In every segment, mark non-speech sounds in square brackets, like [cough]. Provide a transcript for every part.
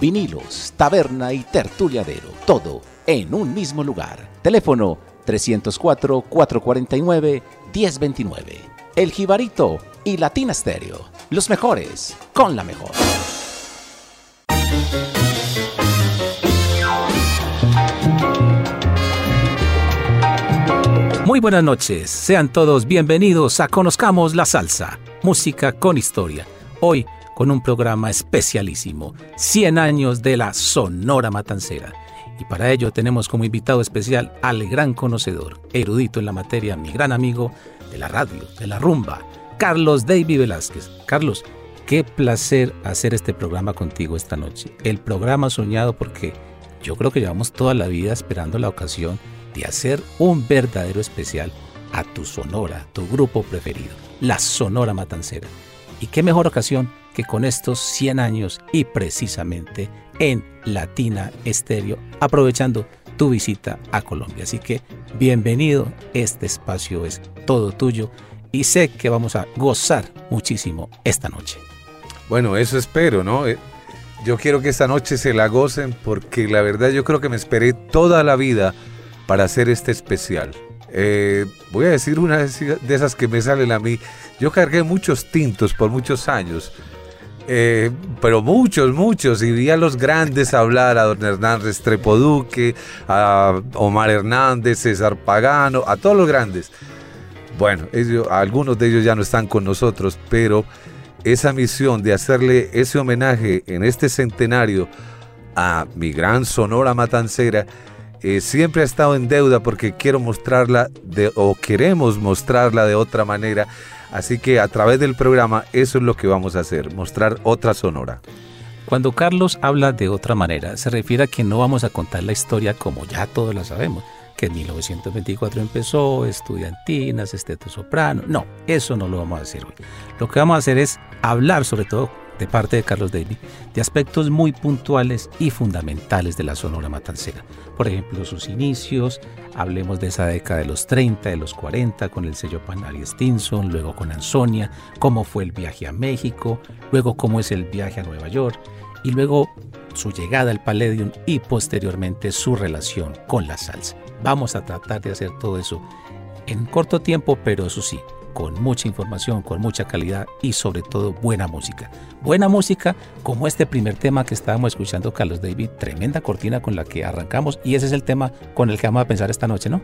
vinilos, taberna y tertuliadero, todo en un mismo lugar. Teléfono 304-449-1029. El Jibarito y Latina Stereo, los mejores con la mejor. Muy buenas noches, sean todos bienvenidos a Conozcamos la Salsa, música con historia. Hoy con un programa especialísimo, 100 años de la Sonora Matancera. Y para ello tenemos como invitado especial al gran conocedor, erudito en la materia, mi gran amigo de la radio, de la rumba, Carlos David Velázquez. Carlos, qué placer hacer este programa contigo esta noche. El programa soñado porque yo creo que llevamos toda la vida esperando la ocasión de hacer un verdadero especial a tu Sonora, tu grupo preferido, la Sonora Matancera. Y qué mejor ocasión que con estos 100 años y precisamente en Latina Estéreo, aprovechando tu visita a Colombia. Así que bienvenido, este espacio es todo tuyo y sé que vamos a gozar muchísimo esta noche. Bueno, eso espero, ¿no? Eh, yo quiero que esta noche se la gocen porque la verdad yo creo que me esperé toda la vida para hacer este especial. Eh, voy a decir una de esas que me salen a mí. Yo cargué muchos tintos por muchos años eh, pero muchos, muchos, y vi a los grandes hablar, a don Hernán Restrepo Duque, a Omar Hernández, César Pagano, a todos los grandes. Bueno, algunos de ellos ya no están con nosotros, pero esa misión de hacerle ese homenaje en este centenario a mi gran Sonora Matancera, eh, siempre ha estado en deuda porque quiero mostrarla de, o queremos mostrarla de otra manera Así que a través del programa eso es lo que vamos a hacer, mostrar otra sonora. Cuando Carlos habla de otra manera, se refiere a que no vamos a contar la historia como ya todos la sabemos, que en 1924 empezó, estudiantinas, esteto soprano. No, eso no lo vamos a hacer hoy. Lo que vamos a hacer es hablar sobre todo de parte de Carlos Daly de aspectos muy puntuales y fundamentales de la Sonora Matancera. Por ejemplo, sus inicios, hablemos de esa década de los 30, de los 40, con el sello Panari Stinson, luego con Ansonia, cómo fue el viaje a México, luego cómo es el viaje a Nueva York, y luego su llegada al Palladium y posteriormente su relación con la salsa. Vamos a tratar de hacer todo eso en corto tiempo, pero eso sí, con mucha información, con mucha calidad y sobre todo buena música. Buena música como este primer tema que estábamos escuchando Carlos David, tremenda cortina con la que arrancamos y ese es el tema con el que vamos a pensar esta noche, ¿no?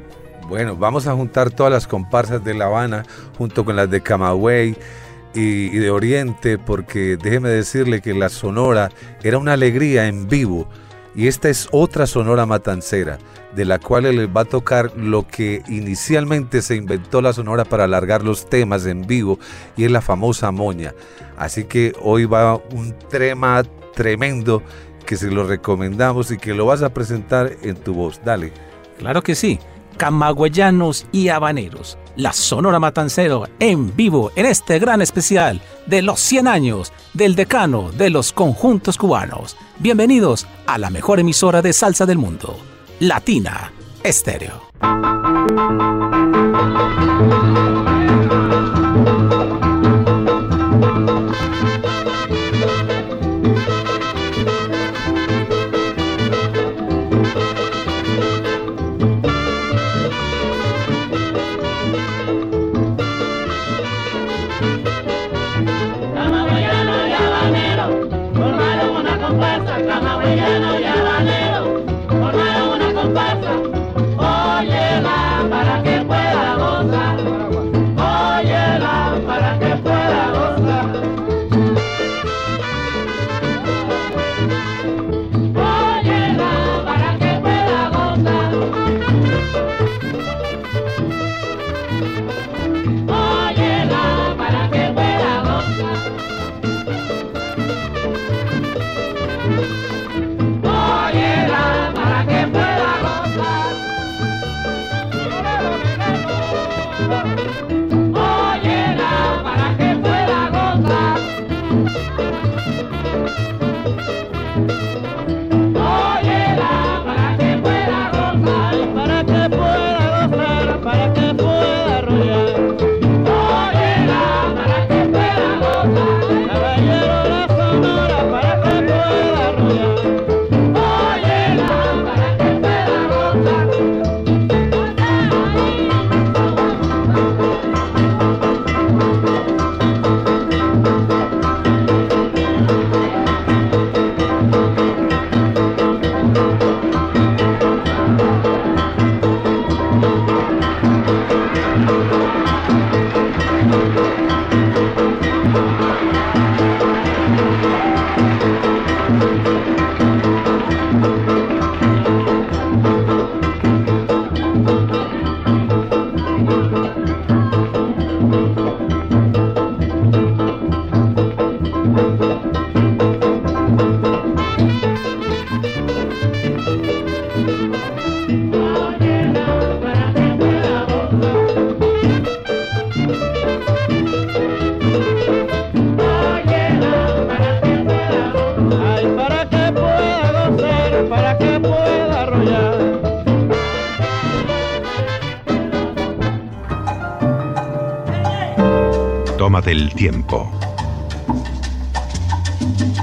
Bueno, vamos a juntar todas las comparsas de La Habana junto con las de Camagüey y, de Oriente porque déjeme decirle que la Sonora era una alegría en vivo y esta es otra Sonora Matancera de la cual les va a tocar lo que inicialmente se inventó la Sonora para alargar los temas en vivo y es la famosa moña. Así que hoy va un tema tremendo que se lo recomendamos y que lo vas a presentar en tu voz. Dale. Claro que sí. Camagüeyanos y habaneros. La Sonora Matancero en vivo en este gran especial de los 100 años del decano de los conjuntos cubanos. Bienvenidos a la mejor emisora de salsa del mundo. Latina Estéreo.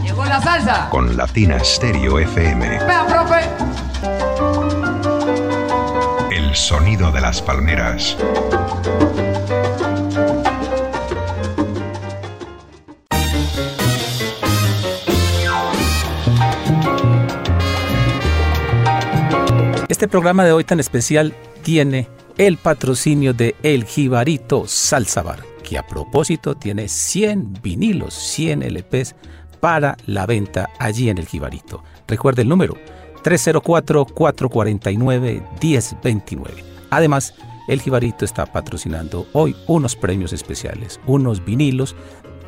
Llegó la salsa. Con Latina Stereo FM. Vea, profe. El sonido de las palmeras. Este programa de hoy tan especial tiene el patrocinio de El Jibarito Salsa Bar que a propósito tiene 100 vinilos, 100 LPs para la venta allí en el Jibarito. Recuerde el número 304-449-1029. Además, el Jibarito está patrocinando hoy unos premios especiales, unos vinilos.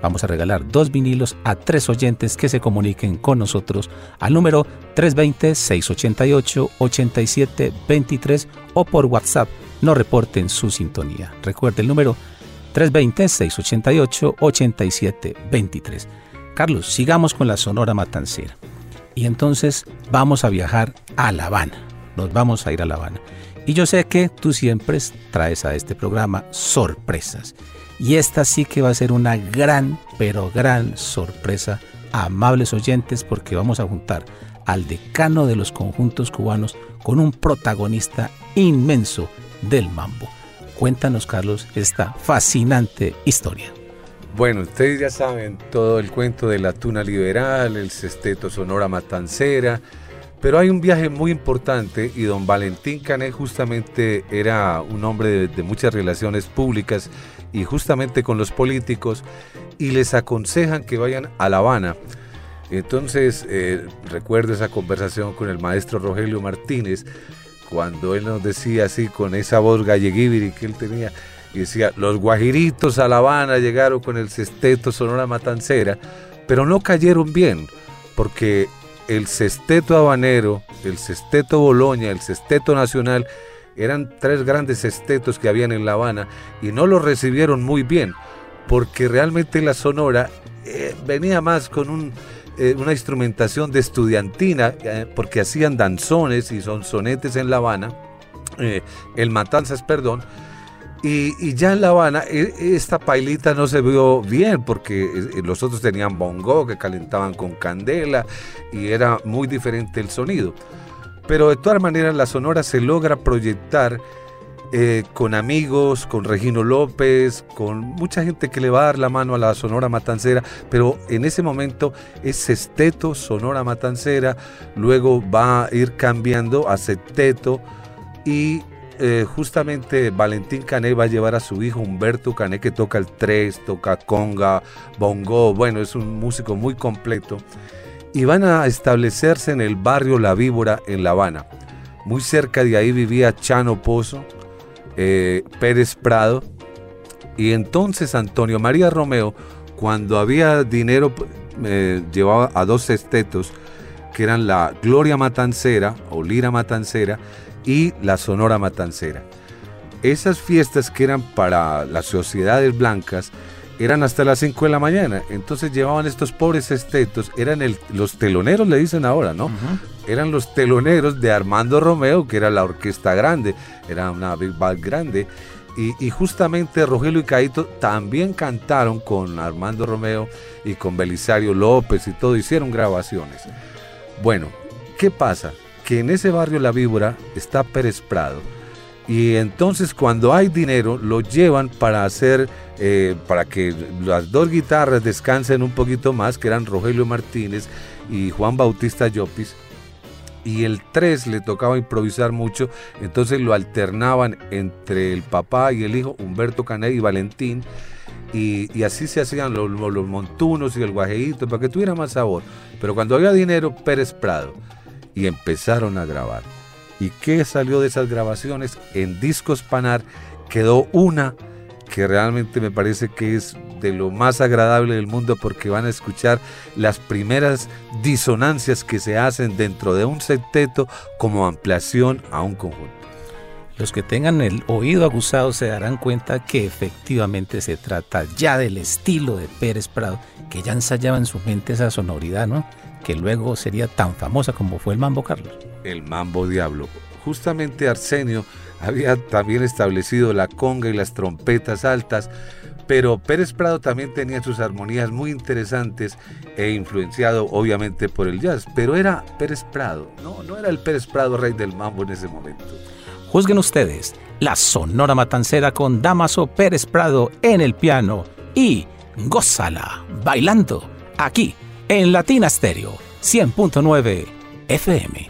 Vamos a regalar dos vinilos a tres oyentes que se comuniquen con nosotros al número 320-688-8723 o por WhatsApp nos reporten su sintonía. Recuerde el número 320-688-8723. Carlos, sigamos con la Sonora Matancera. Y entonces vamos a viajar a La Habana. Nos vamos a ir a La Habana. Y yo sé que tú siempre traes a este programa sorpresas. Y esta sí que va a ser una gran, pero gran sorpresa, amables oyentes, porque vamos a juntar al decano de los conjuntos cubanos con un protagonista inmenso del mambo. Cuéntanos, Carlos, esta fascinante historia. Bueno, ustedes ya saben todo el cuento de la tuna liberal, el sesteto sonora matancera, pero hay un viaje muy importante y don Valentín Canet justamente era un hombre de, muchas relaciones públicas y justamente con los políticos y les aconsejan que vayan a La Habana. Entonces, eh, recuerdo esa conversación con el maestro Rogelio Martínez, cuando él nos decía así con esa voz galleguibiri que él tenía, y decía, los guajiritos a La Habana llegaron con el sesteto Sonora Matancera, pero no cayeron bien, porque el sesteto habanero, el sesteto Boloña, el sesteto nacional, eran tres grandes sestetos que habían en La Habana y no los recibieron muy bien, porque realmente la Sonora eh, venía más con un eh, una instrumentación de estudiantina, eh, porque hacían danzones y son sonetes en La Habana, eh, el Matanzas, perdón, y, ya en La Habana e, esta pailita no se vio bien porque los otros tenían bongo que calentaban con candela y era muy diferente el sonido. Pero de todas maneras la sonora se logra proyectar eh, con amigos, con Regino López, con mucha gente que le va a dar la mano a la Sonora Matancera, pero en ese momento es sexteto Sonora Matancera, luego va a ir cambiando a septeto y eh, justamente Valentín Cané va a llevar a su hijo Humberto Cané que toca el tres, toca conga, bongo, bueno, es un músico muy completo y van a establecerse en el barrio La Víbora en La Habana. Muy cerca de ahí vivía Chano Pozo, eh, Pérez Prado. Y entonces Antonio María Romeo, cuando había dinero, eh, llevaba a dos estetos, que eran la Gloria Matancera o Lira Matancera y la Sonora Matancera. Esas fiestas que eran para las sociedades blancas eran hasta las 5 de la mañana. Entonces llevaban estos pobres estetos, eran los teloneros, le dicen ahora, ¿no? Eran los teloneros de Armando Romeo, que era la orquesta grande, era una big band grande. Y, justamente Rogelio y Caito también cantaron con Armando Romeo y con Belisario López y todo, hicieron grabaciones. Bueno, ¿qué pasa? Que en ese barrio La Víbora está Pérez Prado. Y entonces cuando hay dinero lo llevan para hacer eh, para que las dos guitarras descansen un poquito más, que eran Rogelio Martínez y Juan Bautista Llopis. y el 3 le tocaba improvisar mucho, entonces lo alternaban entre el papá y el hijo, Humberto Canet y Valentín, y, así se hacían los, montunos y el guajeíto para que tuviera más sabor. Pero cuando había dinero, Pérez Prado, y empezaron a grabar. ¿Y qué salió de esas grabaciones? En Discos Panar quedó una que realmente me parece que es de lo más agradable del mundo porque van a escuchar las primeras disonancias que se hacen dentro de un septeto como ampliación a un conjunto. Los que tengan el oído aguzado se darán cuenta que efectivamente se trata ya del estilo de Pérez Prado, que ya ensayaba en su mente esa sonoridad, ¿no? Que luego sería tan famosa como fue el Mambo Carlos. El Mambo Diablo. Justamente Arsenio había también establecido la conga y las trompetas altas, pero Pérez Prado también tenía sus armonías muy interesantes e influenciado obviamente por el jazz, pero era Pérez Prado, no, no era el Pérez Prado rey del mambo en ese momento. Juzguen ustedes la Sonora Matancera con Damaso Pérez Prado en el piano y Gózala bailando aquí en Latina Stereo 100.9 FM.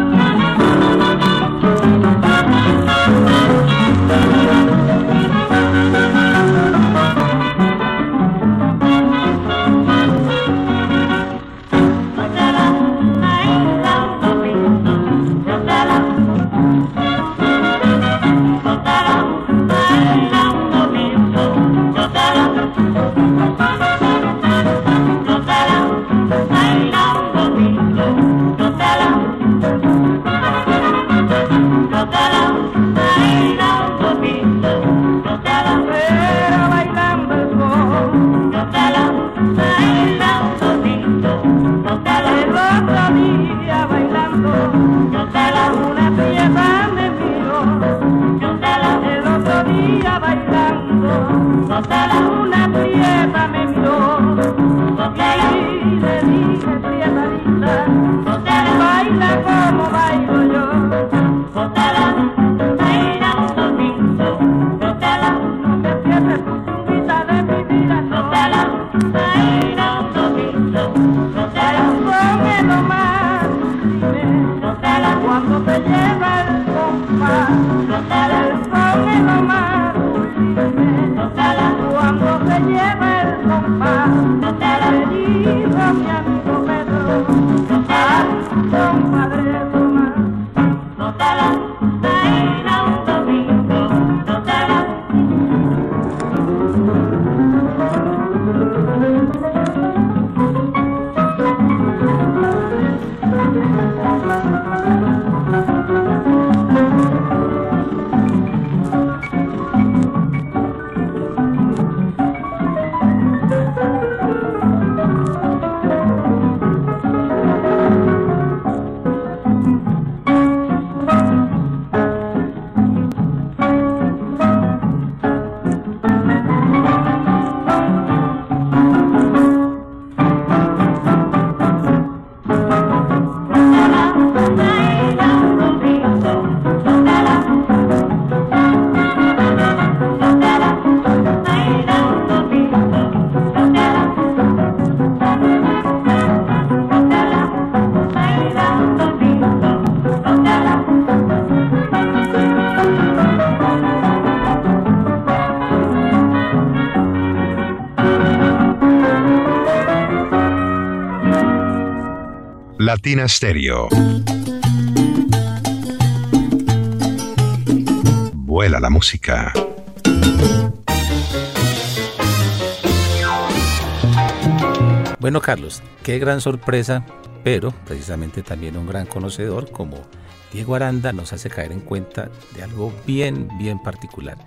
Total al sol de mamá, total a tu Latina Stereo. Vuela la música. Bueno, Carlos, qué gran sorpresa, pero precisamente también un gran conocedor como Diego Aranda nos hace caer en cuenta de algo bien, bien particular.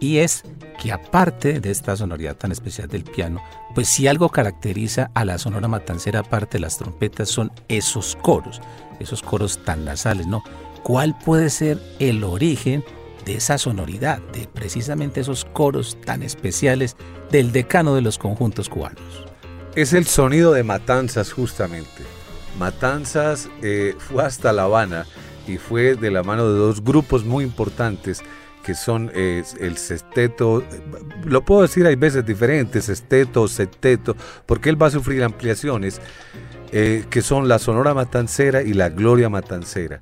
Y es que aparte de esta sonoridad tan especial del piano, pues si algo caracteriza a la sonora matancera aparte de las trompetas son esos coros, esos coros tan nasales, ¿no? ¿Cuál puede ser el origen de esa sonoridad, de precisamente esos coros tan especiales del decano de los conjuntos cubanos? Es el sonido de Matanzas justamente. Matanzas eh, fue hasta La Habana y fue de la mano de dos grupos muy importantes que son eh, el sexteto, lo puedo decir hay veces diferentes, sexteto, septeto, porque él va a sufrir ampliaciones. eh, que son la Sonora Matancera y la Gloria Matancera.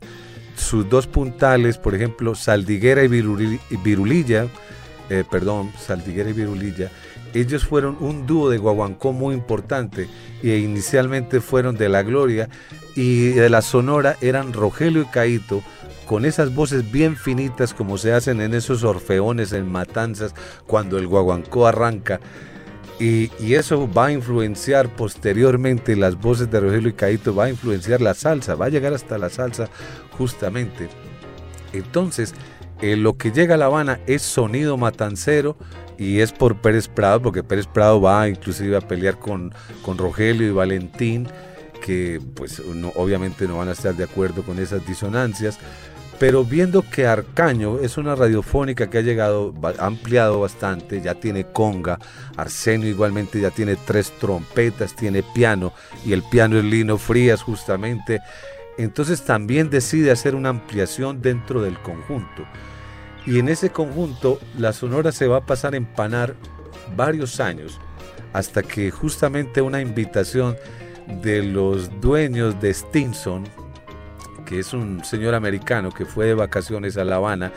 Sus dos puntales, por ejemplo, Saldiguera y Virulilla, eh, perdón, Saldiguera y Virulilla, ellos fueron un dúo de guaguancó muy importante e inicialmente fueron de la Gloria y de la Sonora eran Rogelio y Caito con esas voces bien finitas como se hacen en esos orfeones en matanzas cuando el guaguancó arranca. Y, eso va a influenciar posteriormente las voces de Rogelio y Caito, va a influenciar la salsa, va a llegar hasta la salsa justamente. Entonces, eh, lo que llega a La Habana es sonido matancero y es por Pérez Prado, porque Pérez Prado va inclusive a pelear con, con Rogelio y Valentín, que pues obviamente no van a estar de acuerdo con esas disonancias. Pero viendo que Arcaño es una radiofónica que ha llegado, ha ampliado bastante, ya tiene conga, Arsenio igualmente ya tiene tres trompetas, tiene piano, y el piano es Lino Frías justamente, entonces también decide hacer una ampliación dentro del conjunto. Y en ese conjunto la Sonora se va a pasar a empanar varios años, hasta que justamente una invitación de los dueños de Stinson, que es un señor americano que fue de vacaciones a La Habana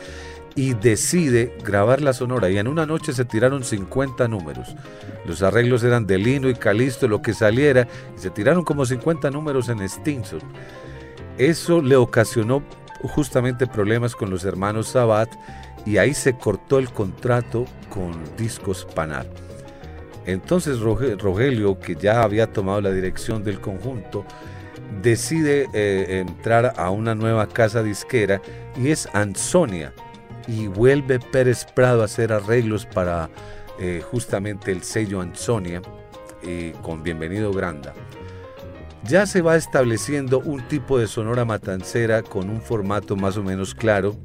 y decide grabar la sonora y en una noche se tiraron 50 números. Los arreglos eran de Lino y Calisto, lo que saliera, y se tiraron como 50 números en Stinson. Eso le ocasionó justamente problemas con los hermanos Sabat y ahí se cortó el contrato con Discos Panat. Entonces Rogelio, que ya había tomado la dirección del conjunto, decide eh, entrar a una nueva casa disquera y es Ansonia. Y vuelve Pérez Prado a hacer arreglos para eh, justamente el sello Ansonia eh, con Bienvenido Granda. Ya se va estableciendo un tipo de sonora matancera con un formato más o menos claro,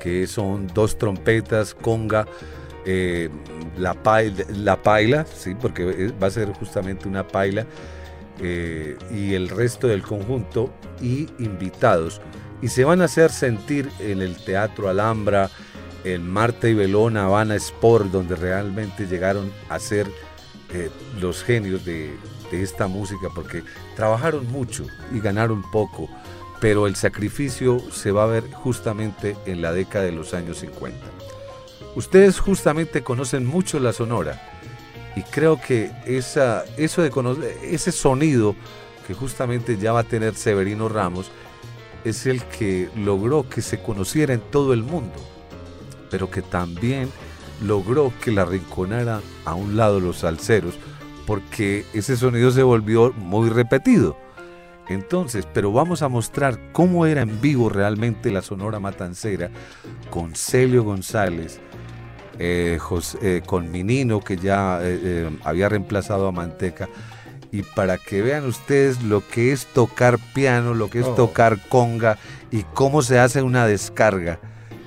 que son dos trompetas, conga, la, paila, la paila, ¿sí? porque va a ser justamente una paila, eh, y el resto del conjunto y invitados. Y se van a hacer sentir en el Teatro Alhambra, en Marta y Belona, Habana Sport, donde realmente llegaron a ser eh, los genios de, de esta música, porque trabajaron mucho y ganaron poco, pero el sacrificio se va a ver justamente en la década de los años 50. Ustedes justamente conocen mucho la Sonora y creo que esa, eso de ese sonido que justamente ya va a tener Severino Ramos es el que logró que se conociera en todo el mundo, pero que también logró que la rinconara a un lado los salseros, porque ese sonido se volvió muy repetido. Entonces, pero vamos a mostrar cómo era en vivo realmente la Sonora Matancera con Celio González, eh, eh, con Minino, que ya eh, había reemplazado a Manteca. Y para que vean ustedes lo que es tocar piano, lo que es oh. tocar conga y cómo se hace una descarga.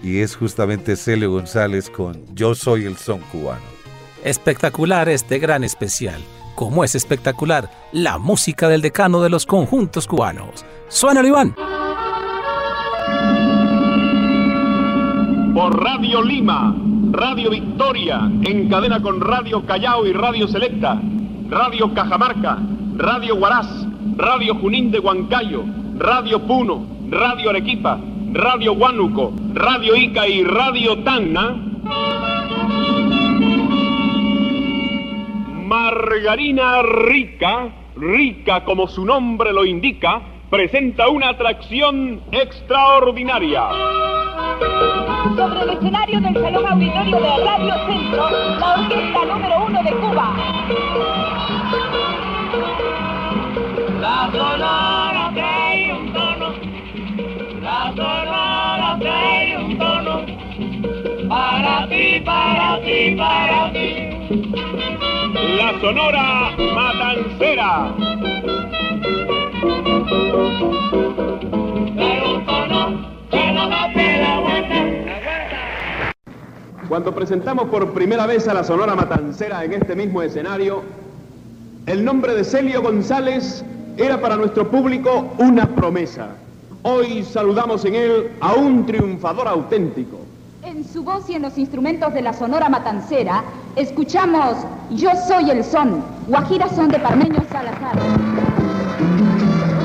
Y es justamente Celio González con Yo soy el son cubano. Espectacular este gran especial. Como es espectacular la música del decano de los conjuntos cubanos. Suena Iván. Por Radio Lima Radio Victoria, en cadena con Radio Callao y Radio Selecta, Radio Cajamarca, Radio Huaraz, Radio Junín de Huancayo, Radio Puno, Radio Arequipa, Radio Huánuco, Radio Ica y Radio Tacna. Margarina Rica, rica como su nombre lo indica, presenta una atracción extraordinaria. Sobre el escenario del Salón Auditorio de Radio Centro, la orquesta número uno de Cuba. La sonora trae un tono, la sonora trae un tono, para ti, para ti, para ti. La sonora matancera. Cuando presentamos por primera vez a la Sonora Matancera en este mismo escenario, el nombre de Celio González era para nuestro público una promesa. Hoy saludamos en él a un triunfador auténtico. En su voz y en los instrumentos de la Sonora Matancera, escuchamos Yo soy el son, Guajira son de Parmeño Salazar. Música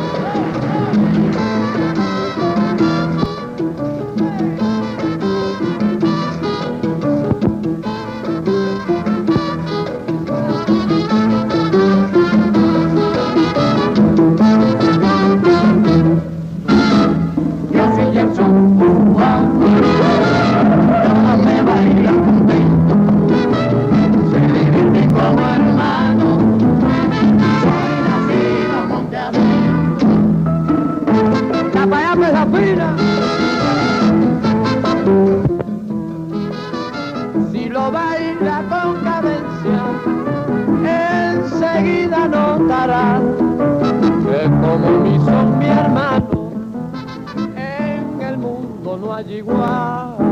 alma de igual.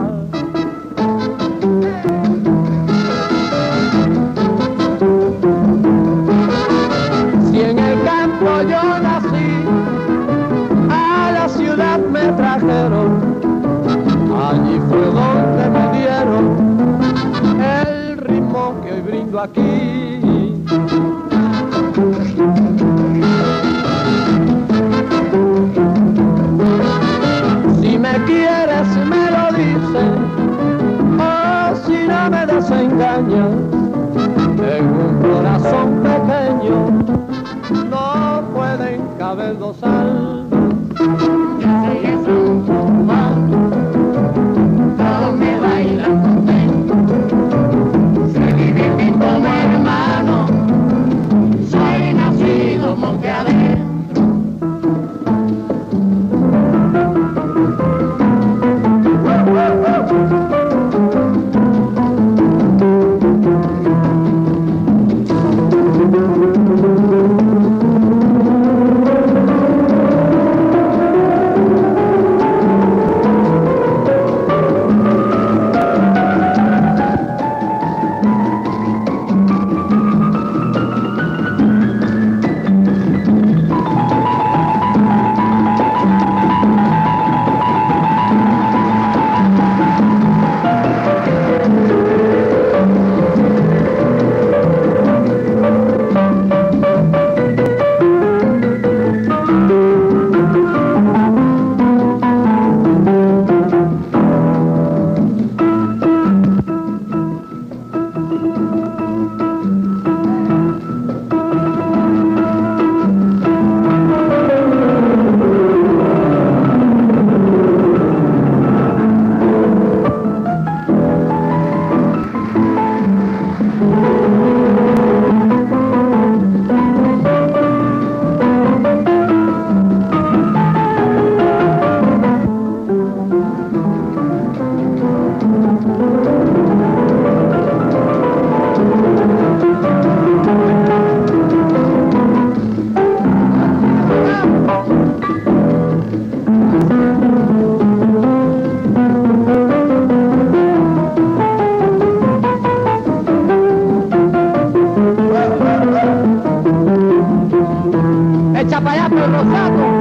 Rosato.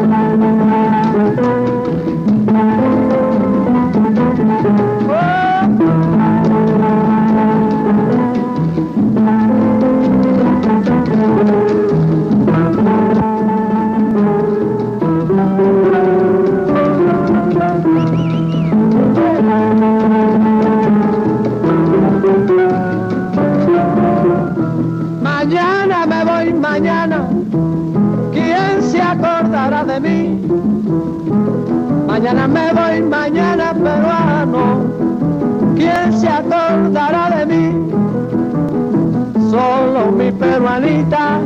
hermanita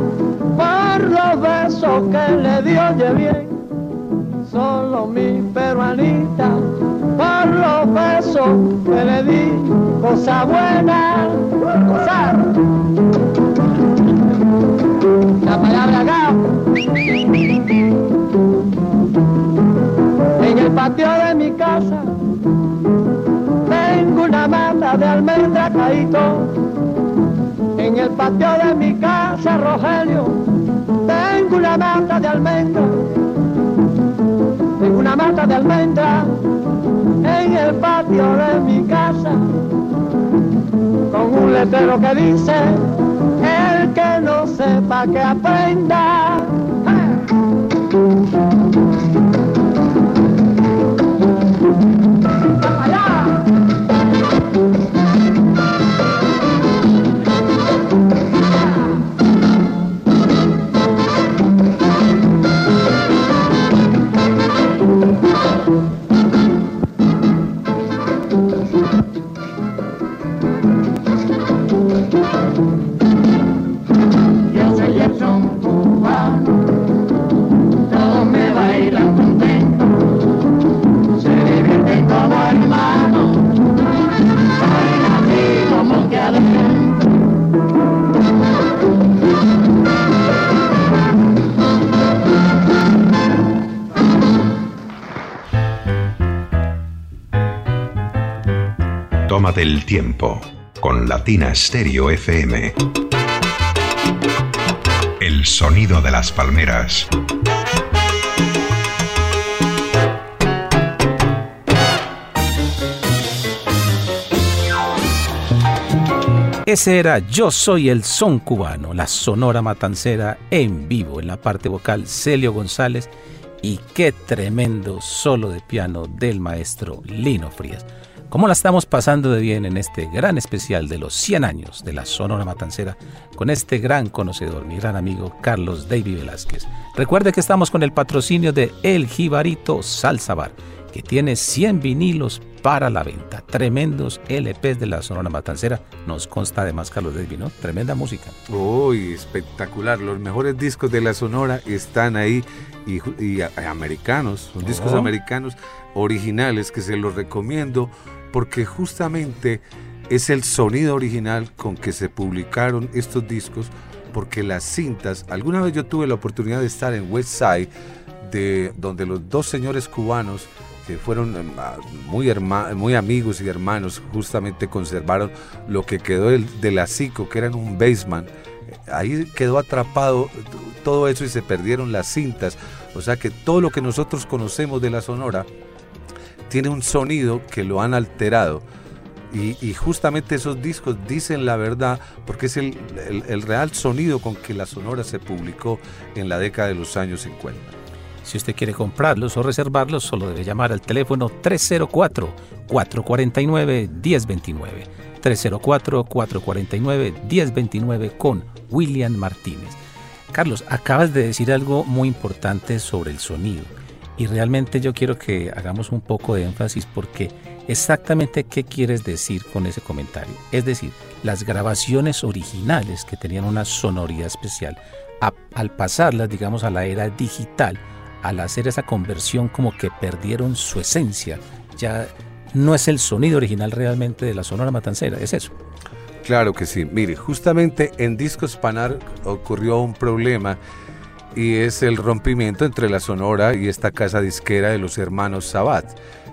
por los besos que le dio bien. Solo mi peruanita por los besos que le di, cosa buena, cosa. La palabra acá. En el patio de mi casa tengo una mata de almendra caído en el patio de mi casa, Rogelio, tengo una mata de almendra. Tengo una mata de almendra en el patio de mi casa. Con un letrero que dice, el que no sepa que aprenda. Del tiempo con Latina Stereo FM. El sonido de las palmeras. Ese era Yo Soy el Son Cubano, la Sonora Matancera en vivo en la parte vocal Celio González y qué tremendo solo de piano del maestro Lino Frías. ¿Cómo la estamos pasando de bien en este gran especial de los 100 años de la Sonora Matancera con este gran conocedor, mi gran amigo Carlos David Velázquez? Recuerde que estamos con el patrocinio de El Jibarito Salsa Bar, que tiene 100 vinilos para la venta. Tremendos LPs de la Sonora Matancera. Nos consta además Carlos David, ¿no? Tremenda música. Uy, espectacular. Los mejores discos de la Sonora están ahí y, y americanos, son discos Oh. americanos originales que se los recomiendo porque justamente es el sonido original con que se publicaron estos discos porque las cintas, alguna vez yo tuve la oportunidad de estar en West Side, de, donde los dos señores cubanos que fueron ah, muy, herma- muy amigos y hermanos, justamente conservaron lo que quedó del- de la CICO, que eran un basement. Ahí quedó atrapado todo eso y se perdieron las cintas. O sea que todo lo que nosotros conocemos de la Sonora tiene un sonido que lo han alterado. Y, justamente esos discos dicen la verdad porque es el, el- el real sonido con que la Sonora se publicó en la década de los años 50. Si usted quiere comprarlos o reservarlos, solo debe llamar al teléfono 304-449-1029. 304-449-1029 con William Martínez. Carlos, acabas de decir algo muy importante sobre el sonido y realmente yo quiero que hagamos un poco de énfasis porque exactamente qué quieres decir con ese comentario. Es decir, las grabaciones originales que tenían una sonoridad especial, al pasarlas, digamos, a la era digital, al hacer esa conversión como que perdieron su esencia, ya no es el sonido original realmente de la Sonora Matancera, es eso. Claro que sí. Mire, justamente en Discos Panar ocurrió un problema y es el rompimiento entre la Sonora y esta casa disquera de los hermanos Sabat.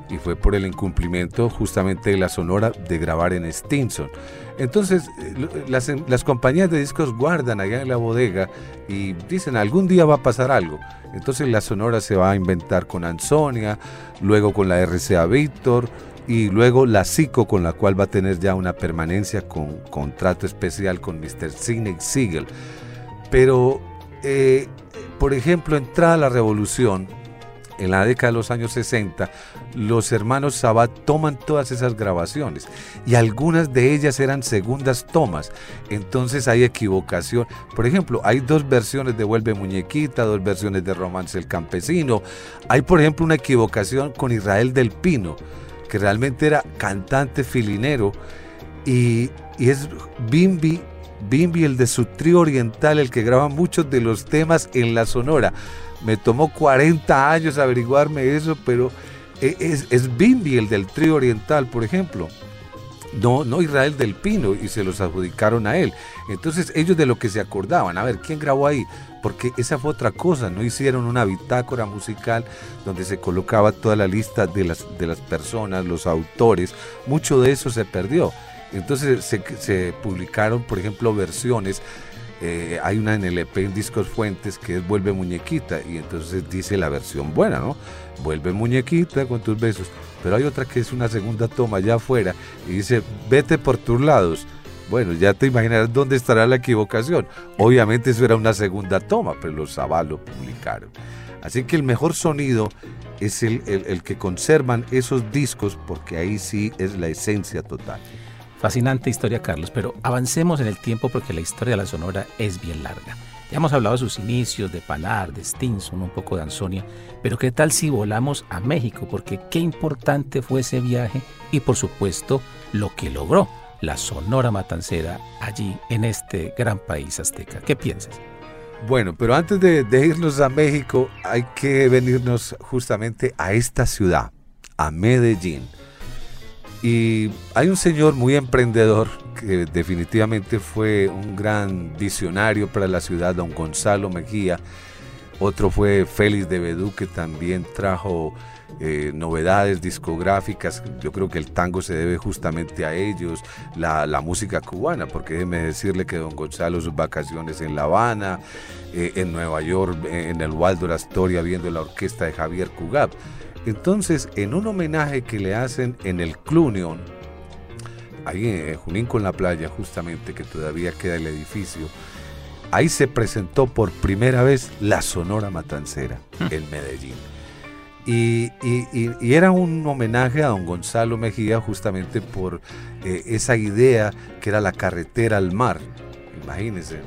Y fue por el incumplimiento justamente de la Sonora de grabar en Stinson. Entonces, eh, las, las compañías de discos guardan allá en la bodega y dicen, algún día va a pasar algo. Entonces la Sonora se va a inventar con Ansonia, luego con la RCA Victor, y luego la SICO con la cual va a tener ya una permanencia con contrato especial con Mr. Sinek Siegel. Pero, eh, por ejemplo, entrada la revolución, en la década de los años 60, los hermanos Sabat toman todas esas grabaciones y algunas de ellas eran segundas tomas. Entonces hay equivocación. Por ejemplo, hay dos versiones de Vuelve Muñequita, dos versiones de Romance el Campesino. Hay, por ejemplo, una equivocación con Israel del Pino, que realmente era cantante filinero y, y es Bimbi, Bimbi el de su trío oriental, el que graba muchos de los temas en la sonora. Me tomó 40 años averiguarme eso, pero e- es, Bimbi el del trío oriental, por ejemplo. No, no Israel del Pino, y se los adjudicaron a él. Entonces ellos de lo que se acordaban, a ver, ¿quién grabó ahí? Porque esa fue otra cosa, no hicieron una bitácora musical donde se colocaba toda la lista de las, de las personas, los autores, mucho de eso se perdió. Entonces se, publicaron, por ejemplo, versiones eh, hay una en el EP en Discos Fuentes que es Vuelve Muñequita y entonces dice la versión buena, ¿no? Vuelve Muñequita con tus besos. Pero hay otra que es una segunda toma allá afuera y dice Vete por tus lados. Bueno, ya te imaginarás dónde estará la equivocación. Obviamente eso era una segunda toma, pero los Zabal lo publicaron. Así que el mejor sonido es el que conservan esos discos porque ahí sí es la esencia total. Fascinante historia, Carlos, pero avancemos en el tiempo porque la historia de la Sonora es bien larga. Ya hemos hablado de sus inicios, de Panar, de Stinson, un poco de Ansonia, pero ¿qué tal si volamos a México? Porque qué importante fue ese viaje y por supuesto lo que logró la Sonora Matancera allí en este gran país azteca. ¿Qué piensas? Bueno, pero antes de, de irnos a México, hay que venirnos justamente a esta ciudad, a Medellín. Y hay un señor muy emprendedor que definitivamente fue un gran visionario para la ciudad, don Gonzalo Mejía. Otro fue Félix de Bedú, que también trajo eh, novedades discográficas. Yo creo que el tango se debe justamente a ellos, la, música cubana, porque déjeme decirle que don Gonzalo sus vacaciones en La Habana, eh, en Nueva York, en el Waldo Astoria, viendo la orquesta de Javier Cugab. Entonces, en un homenaje que le hacen en el Clunion, ahí en Junín con la playa, justamente, que todavía queda el edificio, ahí se presentó por primera vez la Sonora Matancera en Medellín. Y, y- y- y era un homenaje a don Gonzalo Mejía justamente por eh, esa idea que era la carretera al mar, imagínense.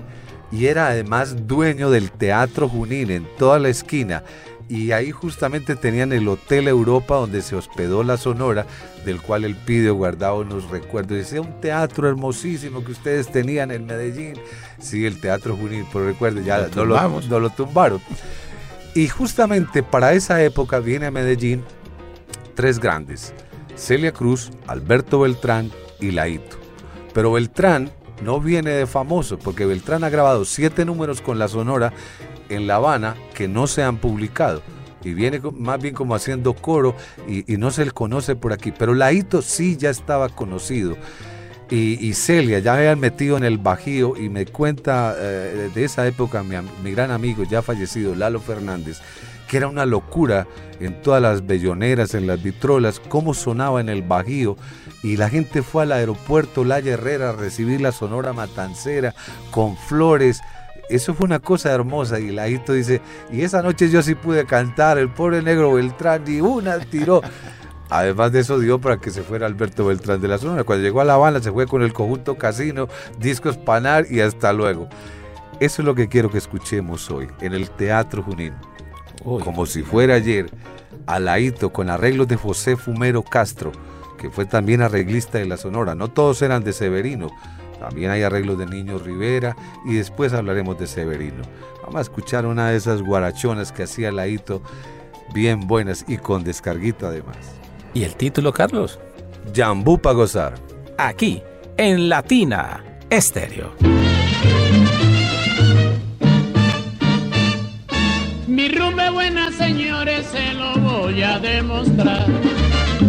Y era además dueño del Teatro Junín en toda la esquina. Y ahí justamente tenían el Hotel Europa donde se hospedó la Sonora, del cual él pide guardado unos recuerdos. Dice, un teatro hermosísimo que ustedes tenían en Medellín. Sí, el Teatro Junín, pero recuerde, ya Lo no lo, no lo tumbaron. Y justamente para esa época viene a Medellín tres grandes, Celia Cruz, Alberto Beltrán y Laito. Pero Beltrán no viene de famoso, porque Beltrán ha grabado siete números con la Sonora en La Habana que no se han publicado. Y viene más bien como haciendo coro y, no se le conoce por aquí. Pero Laito sí ya estaba conocido. Y, Celia ya habían metido en el Bajío y me cuenta eh, de esa época mi, mi gran amigo ya fallecido, Lalo Fernández, que era una locura en todas las belloneras, en las vitrolas, cómo sonaba en el Bajío. Y la gente fue al aeropuerto Laya Herrera a recibir la Sonora Matancera con flores. Eso fue una cosa hermosa. Y Laito dice, y esa noche yo sí pude cantar, el pobre negro Beltrán, ni una tiró. [laughs] Además de eso dio para que se fuera Alberto Beltrán de la Sonora. Cuando llegó a La Habana se fue con el conjunto Casino, Discos Panar y hasta luego. Eso es lo que quiero que escuchemos hoy en el Teatro Junín. Como si fuera ayer, Alaito con arreglos de José Fumero Castro, que fue también arreglista de la Sonora. No todos eran de Severino. También hay arreglos de Niño Rivera y después hablaremos de Severino. Vamos a escuchar una de esas guarachonas que hacía Alaito, bien buenas y con descarguito además. ¿Y el título, Carlos? Jambú para gozar. Aquí, en Latina Estéreo. Mi rumbe buena, señores, se lo voy a demostrar.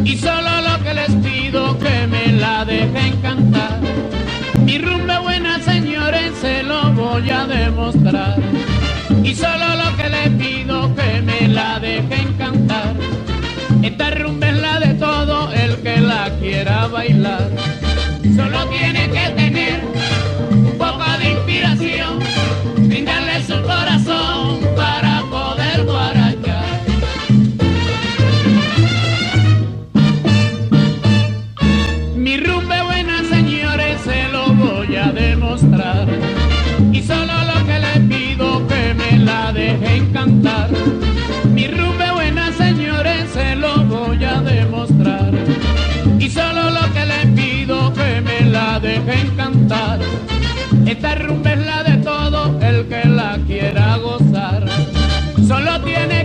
Y solo lo que les pido que me la dejen cantar. Mi rumbe buena, señores, se lo voy a demostrar. Y solo lo que les pido que me la dejen cantar. Esta rumba es la de todo el que la quiera bailar. Solo tiene que tener un poco de inspiración, dejen cantar. Esta rumba es la de todo el que la quiera gozar. Solo tiene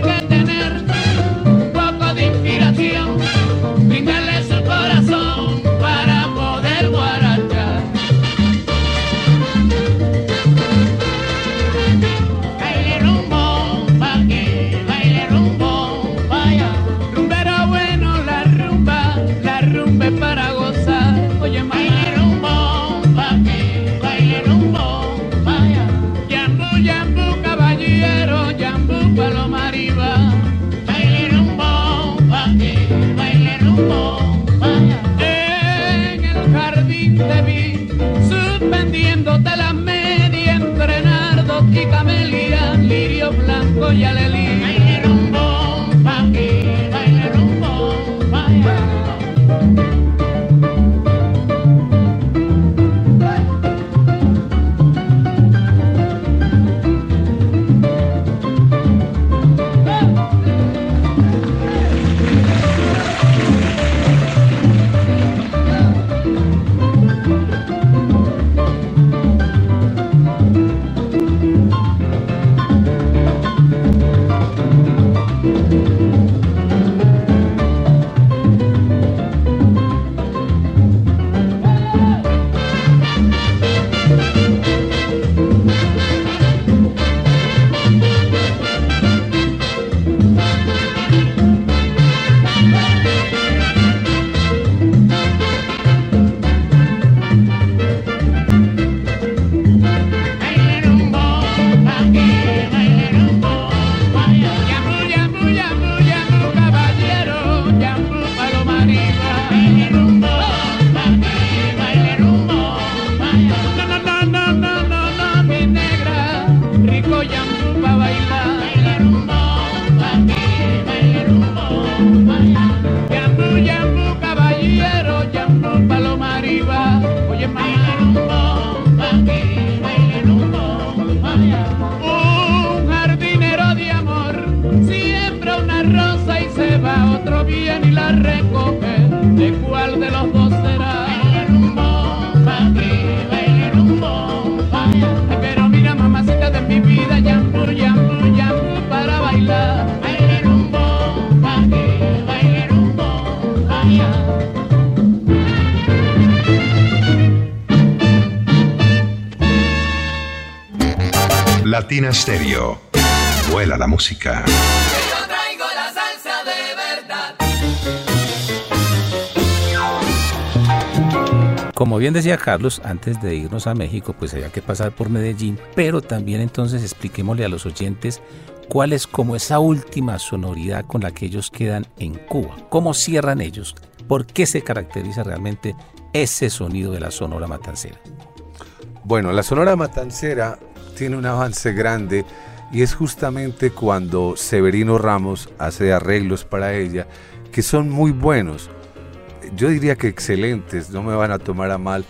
Latina Stereo. Vuela la música. Yo traigo la salsa de verdad. Como bien decía Carlos, antes de irnos a México, pues había que pasar por Medellín, pero también entonces expliquémosle a los oyentes cuál es como esa última sonoridad con la que ellos quedan en Cuba, cómo cierran ellos, por qué se caracteriza realmente ese sonido de la Sonora Matancera. Bueno, la Sonora Matancera tiene un avance grande y es justamente cuando Severino Ramos hace arreglos para ella que son muy buenos. Yo diría que excelentes, no me van a tomar a mal,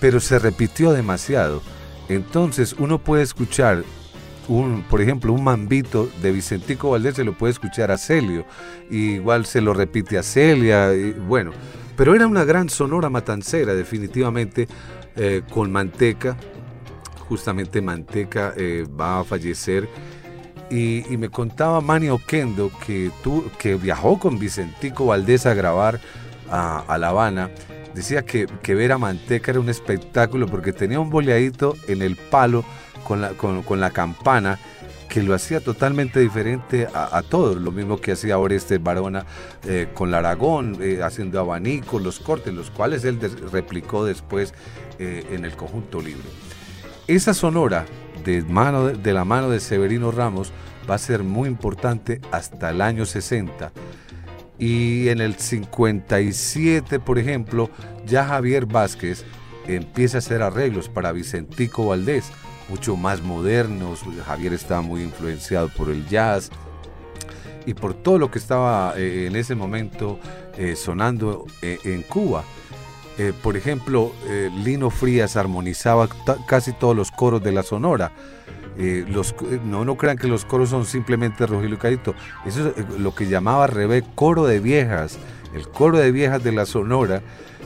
pero se repitió demasiado. Entonces uno puede escuchar, un, por ejemplo, un mambito de Vicentico Valdés se lo puede escuchar a Celio, y igual se lo repite a Celia, bueno, pero era una gran sonora matancera definitivamente, eh, con Manteca, justamente Manteca eh, va a fallecer. Y, me contaba Manny Oquendo que, tú, que viajó con Vicentico Valdés a grabar a, La Habana. Decía que, que ver a Manteca era un espectáculo porque tenía un boleadito en el palo con la, con, con la campana que lo hacía totalmente diferente a, a todo, lo mismo que hacía Oreste Barona eh, con la Aragón, eh, haciendo abanicos, los cortes, los cuales él replicó después eh, en el conjunto libre. Esa sonora de, mano, de la mano de Severino Ramos va a ser muy importante hasta el año 60. Y en el 57, por ejemplo, ya Javier Vázquez empieza a hacer arreglos para Vicentico Valdés, mucho más modernos. Javier estaba muy influenciado por el jazz y por todo lo que estaba eh, en ese momento eh, sonando eh, en Cuba. Eh, por ejemplo, eh, Lino Frías armonizaba casi todos los coros de la Sonora. Eh, no, no crean que los coros son simplemente Rogelio y Carito. Eso es lo que llamaba Rebe coro de viejas. El coro de viejas de la Sonora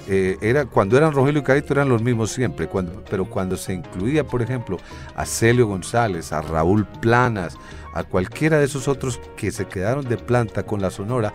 era cuando eran Rogelio y Carito eran los mismos siempre, pero cuando se incluía, por ejemplo, a Celio González, a Raúl Planas, a cualquiera de esos otros que se quedaron de planta con la Sonora,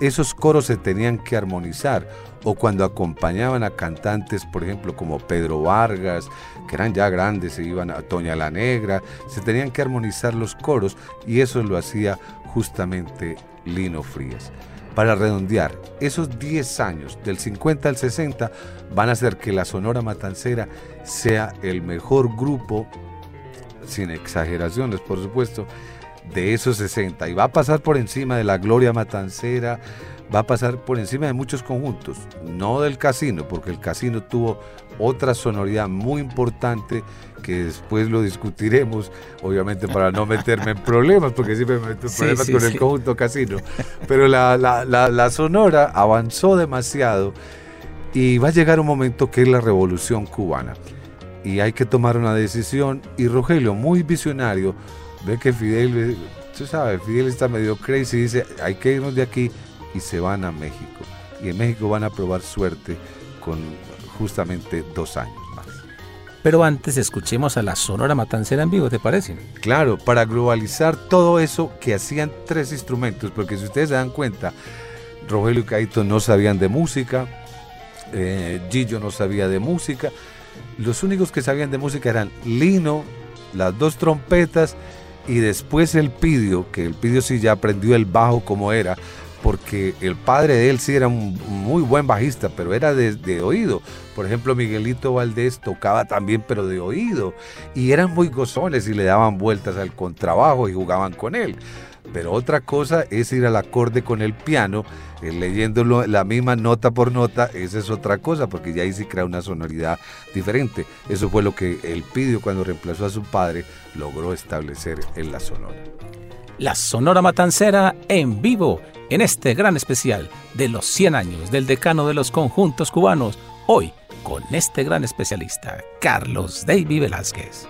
esos coros se tenían que armonizar o cuando acompañaban a cantantes, por ejemplo, como Pedro Vargas, que eran ya grandes, se iban a Toña la Negra, se tenían que armonizar los coros y eso lo hacía justamente Lino Frías. Para redondear, esos 10 años, del 50 al 60, van a hacer que la Sonora Matancera sea el mejor grupo, sin exageraciones, por supuesto, de esos 60 y va a pasar por encima de la Gloria Matancera, va a pasar por encima de muchos conjuntos, no del casino, porque el casino tuvo otra sonoridad muy importante que después lo discutiremos, obviamente para no meterme en problemas, porque siempre me meto en Sí, problemas sí, con sí. el conjunto casino. Pero la, la- la- la sonora avanzó demasiado y va a llegar un momento que es la revolución cubana. Y hay que tomar una decisión. Y Rogelio, muy visionario, ve que Fidel, eh, tú sabes, Fidel está medio crazy y dice, hay que irnos de aquí y se van a México. Y en México van a probar suerte con justamente dos años más. Pero antes escuchemos a la Sonora Matancera en vivo, ¿te parece? Claro, para globalizar todo eso que hacían tres instrumentos, porque si ustedes se dan cuenta, Rogelio y Caito no sabían de música, eh, Gillo no sabía de música, los únicos que sabían de música eran Lino, las dos trompetas y después el Pidio, que el Pidio sí ya aprendió el bajo como era, porque el padre de él sí era un muy buen bajista, pero era de, de oído. Por ejemplo, Miguelito Valdés tocaba también, pero de oído. Y eran muy gozones y le daban vueltas al contrabajo y jugaban con él. Pero otra cosa es ir al acorde con el piano, eh, leyéndolo la misma nota por nota, esa es otra cosa, porque ya ahí sí crea una sonoridad diferente. Eso fue lo que el Pidio, cuando reemplazó a su padre, logró establecer en la sonora. La Sonora Matancera en vivo en este gran especial de los 100 años del decano de los conjuntos cubanos, hoy con este gran especialista, Carlos David Velázquez.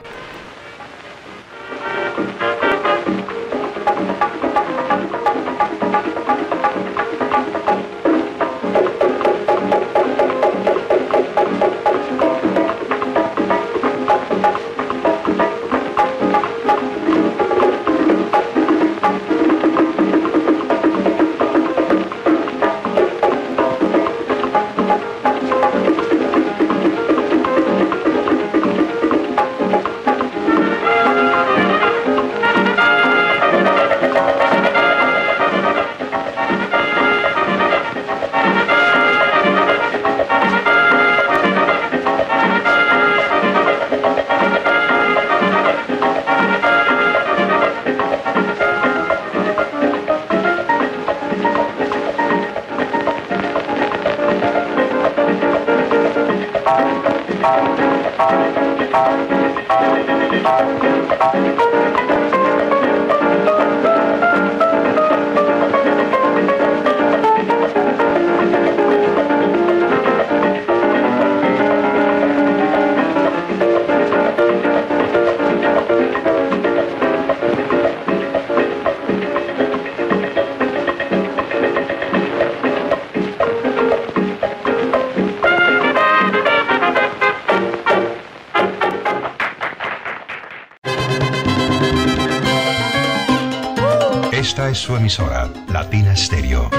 Es su emisora, Latina Stereo.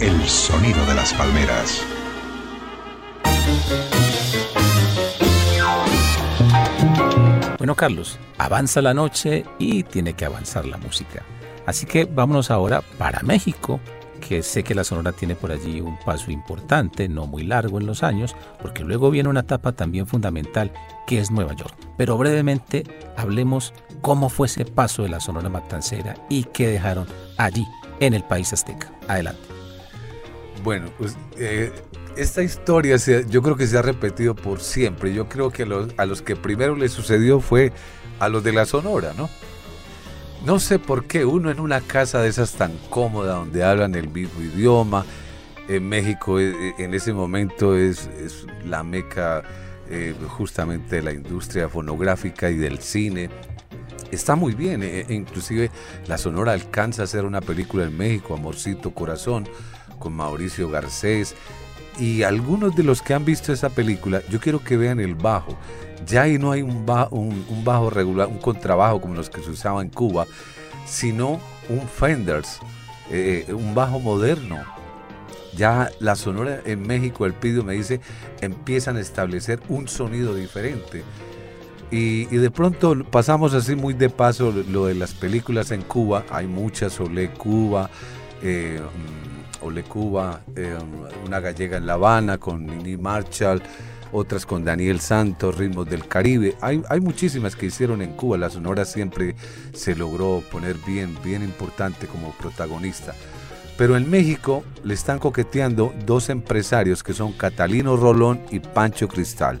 El sonido de las palmeras. Bueno, Carlos, avanza la noche y tiene que avanzar la música. Así que vámonos ahora para México, que sé que la Sonora tiene por allí un paso importante, no muy largo en los años, porque luego viene una etapa también fundamental, que es Nueva York. Pero brevemente hablemos cómo fue ese paso de la Sonora Matancera y qué dejaron allí, en el país azteca. Adelante. Bueno, pues eh, esta historia yo creo que se ha repetido por siempre. Yo creo que a los, que primero le sucedió fue a los de la Sonora, ¿no? No sé por qué uno en una casa de esas tan cómoda donde hablan el mismo idioma. En México eh, eh, en ese momento es, la meca justamente de la industria fonográfica y del cine. Está muy bien, eh, e inclusive la Sonora alcanza a hacer una película en México, Amorcito Corazón, con Mauricio Garcés. Y algunos de los que han visto esa película, yo quiero que vean el bajo. Ya ahí no hay un, ba- un- un bajo regular, un contrabajo como los que se usaba en Cuba, sino un Fenders, eh, un bajo moderno. Ya la sonora en México, el pido me dice, empiezan a establecer un sonido diferente. Y, de pronto pasamos así muy de paso lo- de las películas en Cuba. Hay muchas, Olé Cuba, eh, mm, Cuba, eh, una gallega en La Habana con Nini Marshall, otras con Daniel Santos, Ritmos del Caribe. Hay, hay muchísimas que hicieron en Cuba. La Sonora siempre se logró poner bien, bien importante como protagonista. Pero en México le están coqueteando dos empresarios que son Catalino Rolón y Pancho Cristal.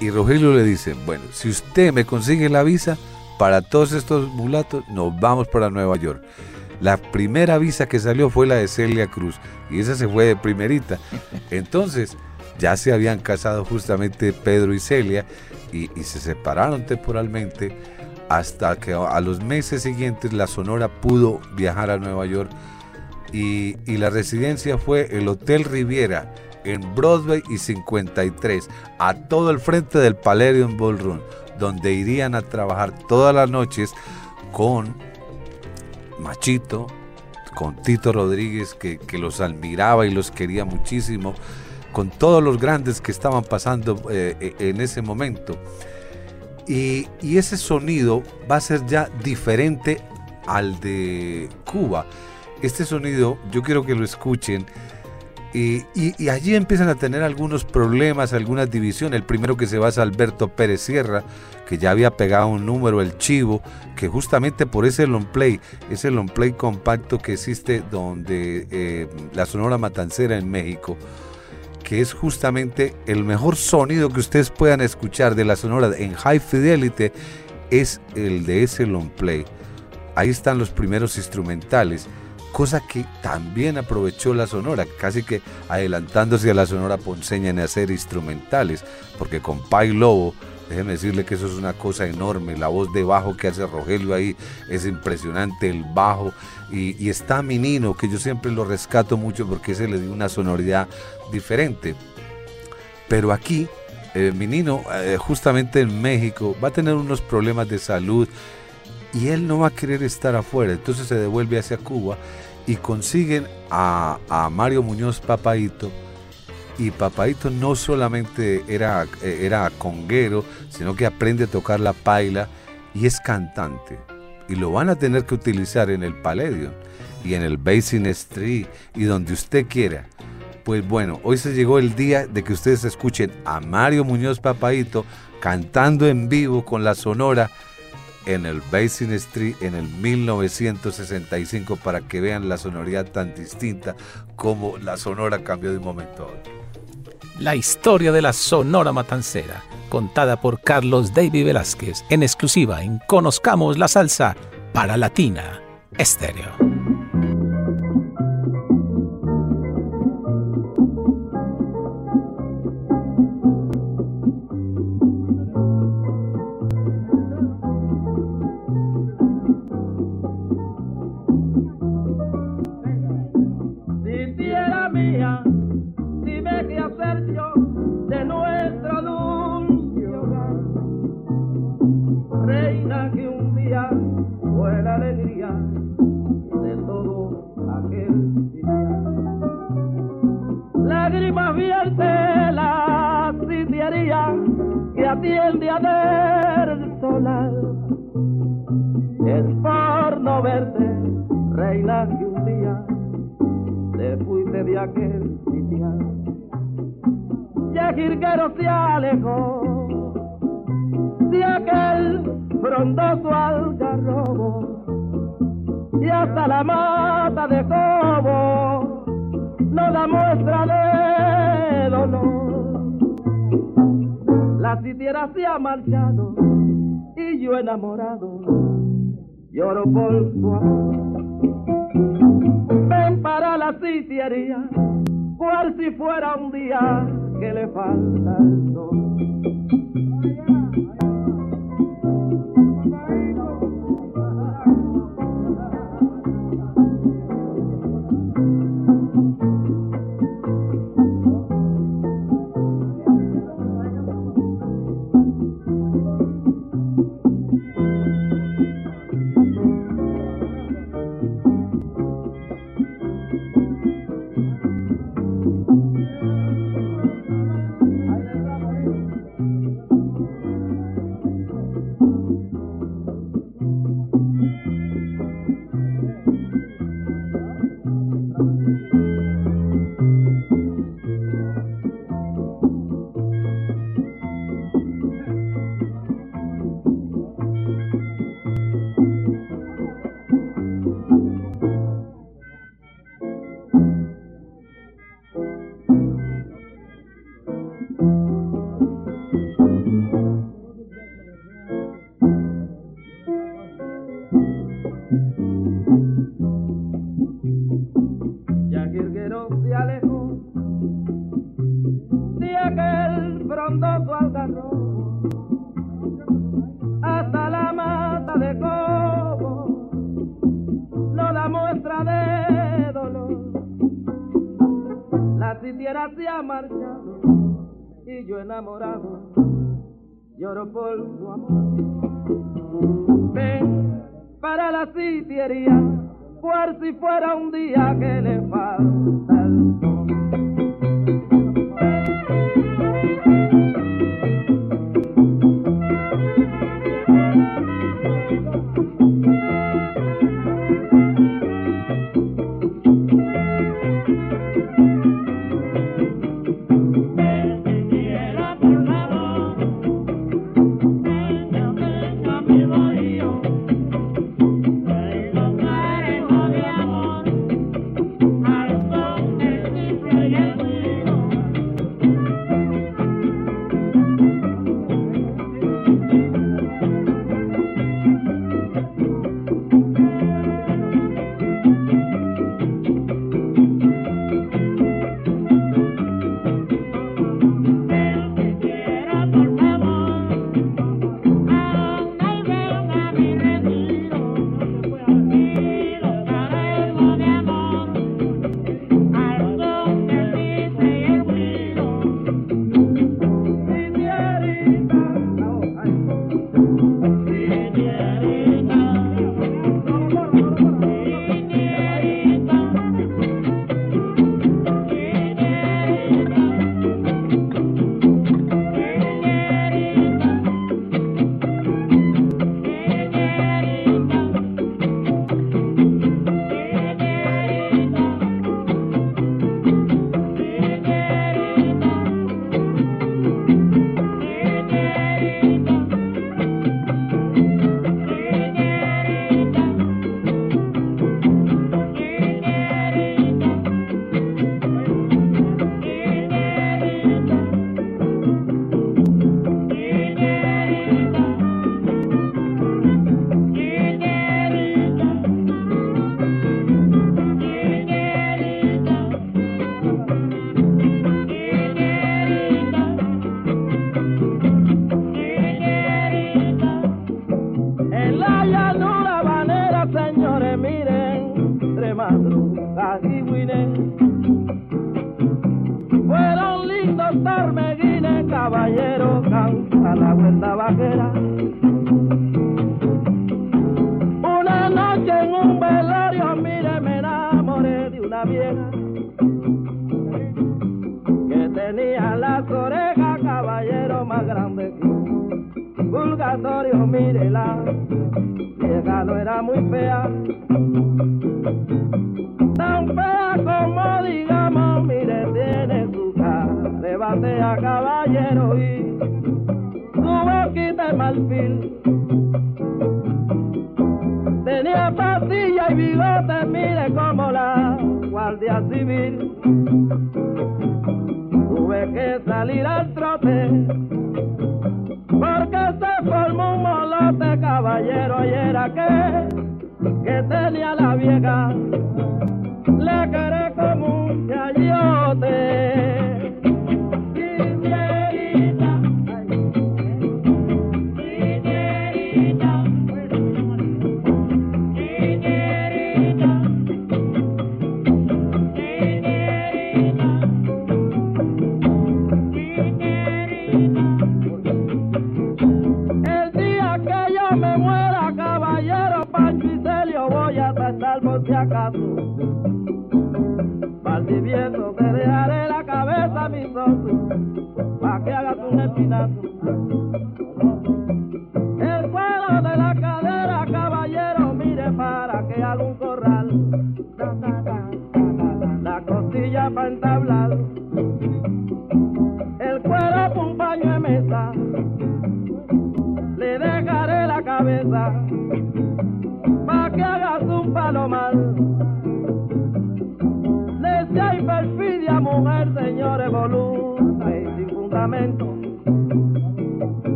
Y Rogelio le dice, bueno, si usted me consigue la visa para todos estos mulatos, nos vamos para Nueva York. La primera visa que salió fue la de Celia Cruz y esa se fue de primerita. Entonces, ya se habían casado justamente Pedro y Celia y, se separaron temporalmente hasta que a los meses siguientes la Sonora pudo viajar a Nueva York y la residencia fue el Hotel Riviera en Broadway y 53, a todo el frente del Palladium Ballroom, donde irían a trabajar todas las noches con Machito, con Tito Rodríguez, que, que los admiraba y los quería muchísimo, con todos los grandes que estaban pasando eh, en ese momento. Y, y ese sonido va a ser ya diferente al de Cuba. Este sonido, yo quiero que lo escuchen. Y, allí empiezan a tener algunos problemas, algunas divisiones. El primero que se va es Alberto Pérez Sierra, que ya había pegado un número, el Chivo, que justamente por ese long play, ese long play compacto que existe donde eh, la Sonora Matancera en México, que es justamente el mejor sonido que ustedes puedan escuchar de la Sonora en High Fidelity, es el de ese long play. Ahí están los primeros instrumentales cosa que también aprovechó la Sonora, casi que adelantándose a la Sonora ponceña en hacer instrumentales, porque con Pai Lobo, déjeme decirle que eso es una cosa enorme, la voz de bajo que hace Rogelio ahí es impresionante, el bajo, y, está Minino, que yo siempre lo rescato mucho porque ese le dio una sonoridad diferente. Pero aquí, eh, Minino, eh, justamente en México, va a tener unos problemas de salud y él no va a querer estar afuera. Entonces se devuelve hacia Cuba y consiguen a, a Mario Muñoz Papaito. Y Papaito no solamente era, eh, era conguero, sino que aprende a tocar la paila y es cantante. Y lo van a tener que utilizar en el Palladium y en el Basin Street y donde usted quiera. Pues bueno, hoy se llegó el día de que ustedes escuchen a Mario Muñoz Papaito cantando en vivo con la Sonora en el Basin Street en el 1965 para que vean la sonoridad tan distinta como la Sonora cambió de un momento a otro. La historia de la Sonora Matancera, contada por Carlos David Velázquez, en exclusiva en Conozcamos la Salsa para Latina Estéreo. Que atiende a ver solar. Es por no verte, reina que un día te fuiste de aquel sitial. Ya Jirguero se alejó de aquel frondoso algarrobo y hasta la mata de Cobo no da muestra de dolor. La sitiera se ha marchado y yo enamorado lloro por su amor. Ven para la sitiería, cual si fuera un día que le falta el sol. Enamorado lloro por su amor. Ven para la sitiería, cual si fuera un día que le falta el sol. Caballero, y su boquita de marfil. Tenía pastilla y bigote, mire como la guardia civil. Tuve que salir al trote, porque se formó un molote, caballero, y era que, que tenía la vieja,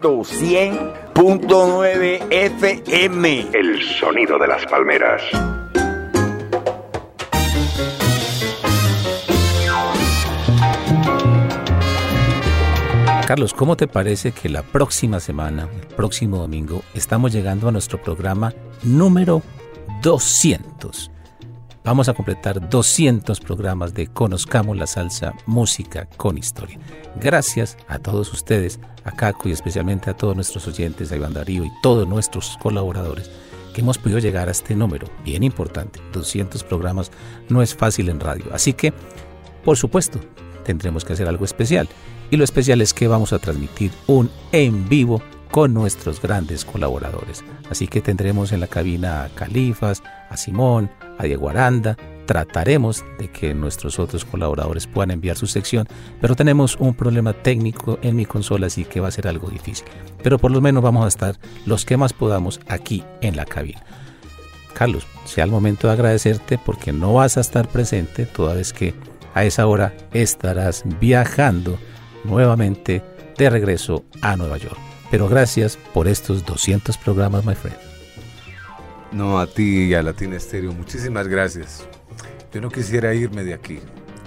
Repito, 100.9 FM. El sonido de las palmeras. Carlos, ¿cómo te parece que la próxima semana, el próximo domingo, estamos llegando a nuestro programa número 200? Vamos a completar 200 programas de Conozcamos la Salsa, Música con Historia. Gracias a todos ustedes, a Caco y especialmente a todos nuestros oyentes, a Iván Darío y todos nuestros colaboradores que hemos podido llegar a este número, bien importante. 200 programas no es fácil en radio. Así que, por supuesto, tendremos que hacer algo especial. Y lo especial es que vamos a transmitir un en vivo con nuestros grandes colaboradores. Así que tendremos en la cabina a Califas, a Simón, a Diego Aranda. Trataremos de que nuestros otros colaboradores puedan enviar su sección, pero tenemos un problema técnico en mi consola, así que va a ser algo difícil. Pero por lo menos vamos a estar los que más podamos aquí en la cabina. Carlos, sea el momento de agradecerte porque no vas a estar presente toda vez que a esa hora estarás viajando nuevamente de regreso a Nueva York. Pero gracias por estos 200 programas, my friend. No, a ti y a Latina Estéreo, muchísimas gracias. Yo no quisiera irme de aquí.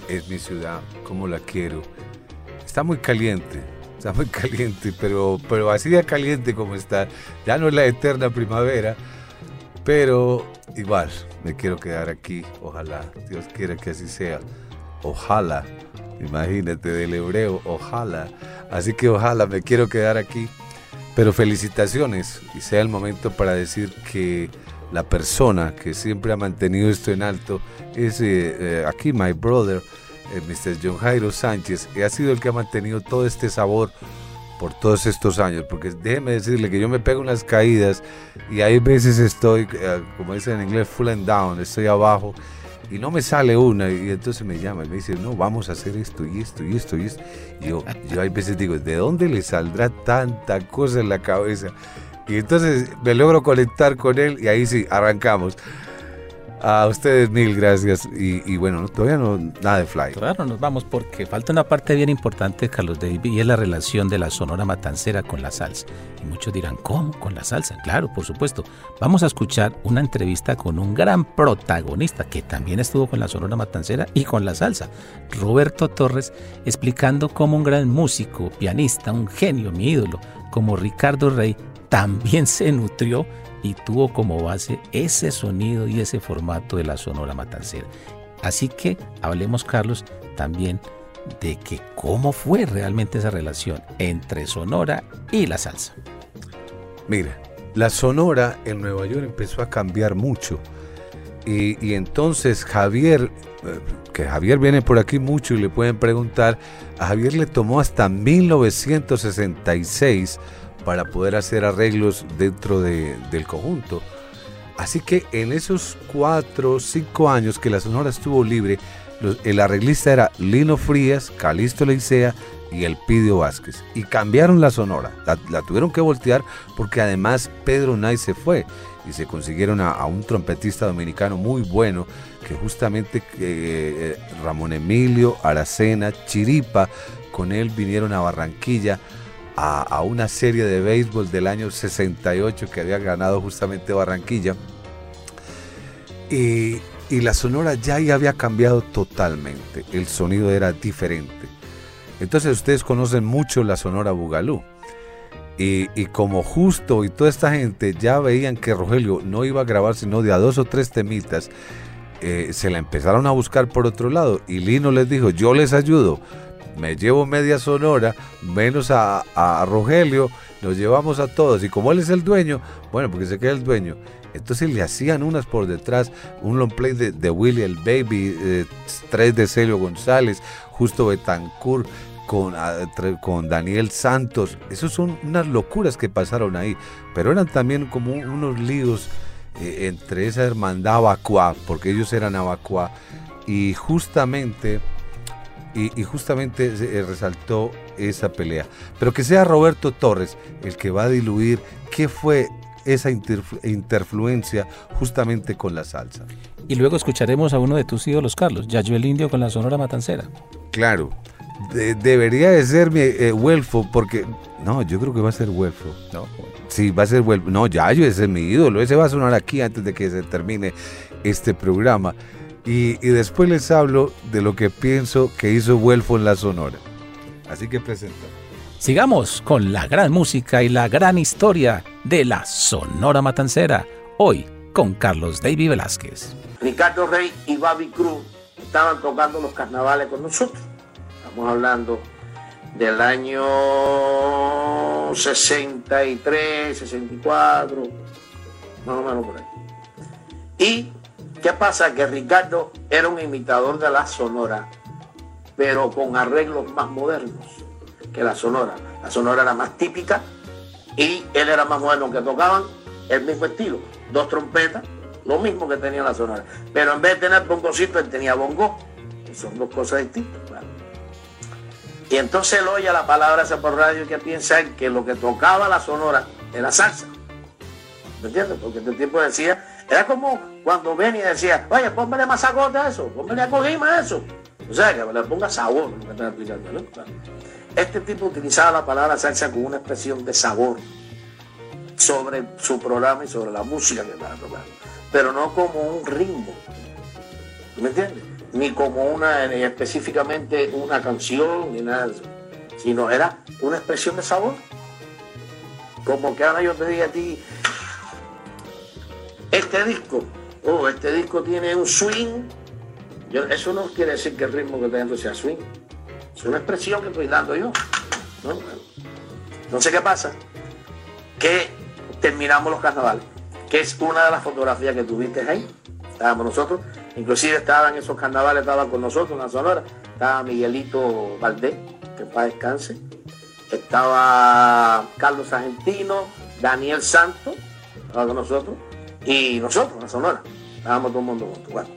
Es mi ciudad, como la quiero. Está muy caliente, está muy [laughs] caliente, pero, pero así de caliente como está. Ya no es la eterna primavera, pero igual me quiero quedar aquí. Ojalá, Dios quiera que así sea. Ojalá, imagínate del hebreo, ojalá. Así que ojalá me quiero quedar aquí. Pero felicitaciones y sea el momento para decir que la persona que siempre ha mantenido esto en alto es eh, eh, aquí my brother, eh, Mr. John Jairo Sánchez, que ha sido el que ha mantenido todo este sabor por todos estos años, porque déjeme decirle que yo me pego unas caídas y hay veces estoy, eh, como dicen en inglés, full and down, estoy abajo y no me sale una y entonces me llama y me dice, no, vamos a hacer esto y esto y esto y esto. Y yo, yo hay veces digo, ¿de dónde le saldrá tanta cosa en la cabeza? Y entonces me logro conectar con él y ahí sí, arrancamos. A ustedes mil gracias. Y, bueno, todavía no, nada de fly. Todavía no nos vamos porque falta una parte bien importante, Carlos David, y es la relación de la Sonora Matancera con la salsa. Y muchos dirán, ¿cómo? ¿Con la salsa? Claro, por supuesto. Vamos a escuchar una entrevista con un gran protagonista que también estuvo con la Sonora Matancera y con la salsa, Roberto Torres, explicando cómo un gran músico, pianista, un genio, mi ídolo, como Ricardo Rey, también se nutrió y tuvo como base ese sonido y ese formato de la Sonora Matancera. Así que hablemos, Carlos, también de que cómo fue realmente esa relación entre Sonora y la salsa. Mira, la Sonora en Nueva York empezó a cambiar mucho. Y, y entonces Javier, eh, que Javier viene por aquí mucho y le pueden preguntar, a Javier le tomó hasta 1966 para poder hacer arreglos dentro de- del conjunto. Así que en esos cuatro cinco años que la Sonora estuvo libre, el arreglista era Lino Frías, Calixto Leicea y Elpidio Vázquez. Y cambiaron la Sonora. La, tuvieron que voltear porque además Pedro Nay se fue y se consiguieron a, a un trompetista dominicano muy bueno que justamente eh, eh, Ramón Emilio, Aracena, Chiripa, con él vinieron a Barranquilla a, una serie de béisbol del año 68 que había ganado justamente Barranquilla. Y, y la sonora ya había cambiado totalmente, el sonido era diferente. Entonces ustedes conocen mucho la sonora Bugalú. Y, y como justo y toda esta gente ya veían que Rogelio no iba a grabar sino de a dos o tres temitas, eh, se la empezaron a buscar por otro lado. Y Lino les dijo, yo les ayudo, me llevo media sonora, menos a, Rogelio, nos llevamos a todos. Y como él es el dueño, bueno, porque se queda el dueño. Entonces le hacían unas por detrás, un long play de, de Willy el Baby, eh, tres de Celio González, Justo Betancourt, con, con Daniel Santos. Esos son unas locuras que pasaron ahí, pero eran también como unos líos eh, entre esa hermandad Abacuá, porque ellos eran Abacuá, y justamente, y, y justamente se, eh, resaltó esa pelea. Pero que sea Roberto Torres el que va a diluir qué fue esa interflu- interfluencia justamente con la salsa. Y luego escucharemos a uno de tus ídolos, Carlos, Yayo el Indio con la Sonora Matancera. Claro, de- debería de ser mi eh, porque no, yo creo que va a ser Huelfo. No, Sí, va a ser Huelfo. No, Yayo, ese es mi ídolo. Ese va a sonar aquí antes de que se termine este programa. Y, y después les hablo de lo que pienso que hizo Huelfo en la Sonora. Así que presenta. Sigamos con la gran música y la gran historia de la Sonora Matancera, hoy con Carlos David Velázquez. Ricardo Rey y Babi Cruz estaban tocando los carnavales con nosotros. Estamos hablando del año 63, 64, más o menos por ahí. ¿Y qué pasa? Que Ricardo era un imitador de la sonora, pero con arreglos más modernos que la sonora. La sonora era más típica y él era más moderno que tocaban el mismo estilo. Dos trompetas, lo mismo que tenía la sonora. Pero en vez de tener bongocito, él tenía bongo. Son dos cosas distintas. Y entonces él oye la palabra esa por radio que piensa que lo que tocaba la sonora era salsa. ¿Me entiendes? Porque este tipo decía, era como cuando venía y decía, oye, póngale más a eso, póngale a cojima eso. O sea, que le ponga sabor, lo que. Este tipo utilizaba la palabra salsa con una expresión de sabor sobre su programa y sobre la música que estaba tocando, pero no como un ritmo, ¿me entiendes? Ni como una, específicamente una canción, ni nada de eso, sino era una expresión de sabor. Como que ahora yo te diga a ti, este disco, oh, este disco tiene un swing, yo- eso no quiere decir que el ritmo que está dando sea swing, es una expresión que estoy dando yo. ¿no? Entonces, ¿qué pasa? Que terminamos los carnavales, que es una de las fotografías que tuviste ahí. Estábamos nosotros, inclusive estaban esos carnavales, estaban con nosotros en la sonora, estaba Miguelito Valdés, que para descanse, estaba Carlos Argentino, Daniel Santos, con nosotros, y nosotros, la Sonora. Estábamos todo el mundo juntos. Bueno,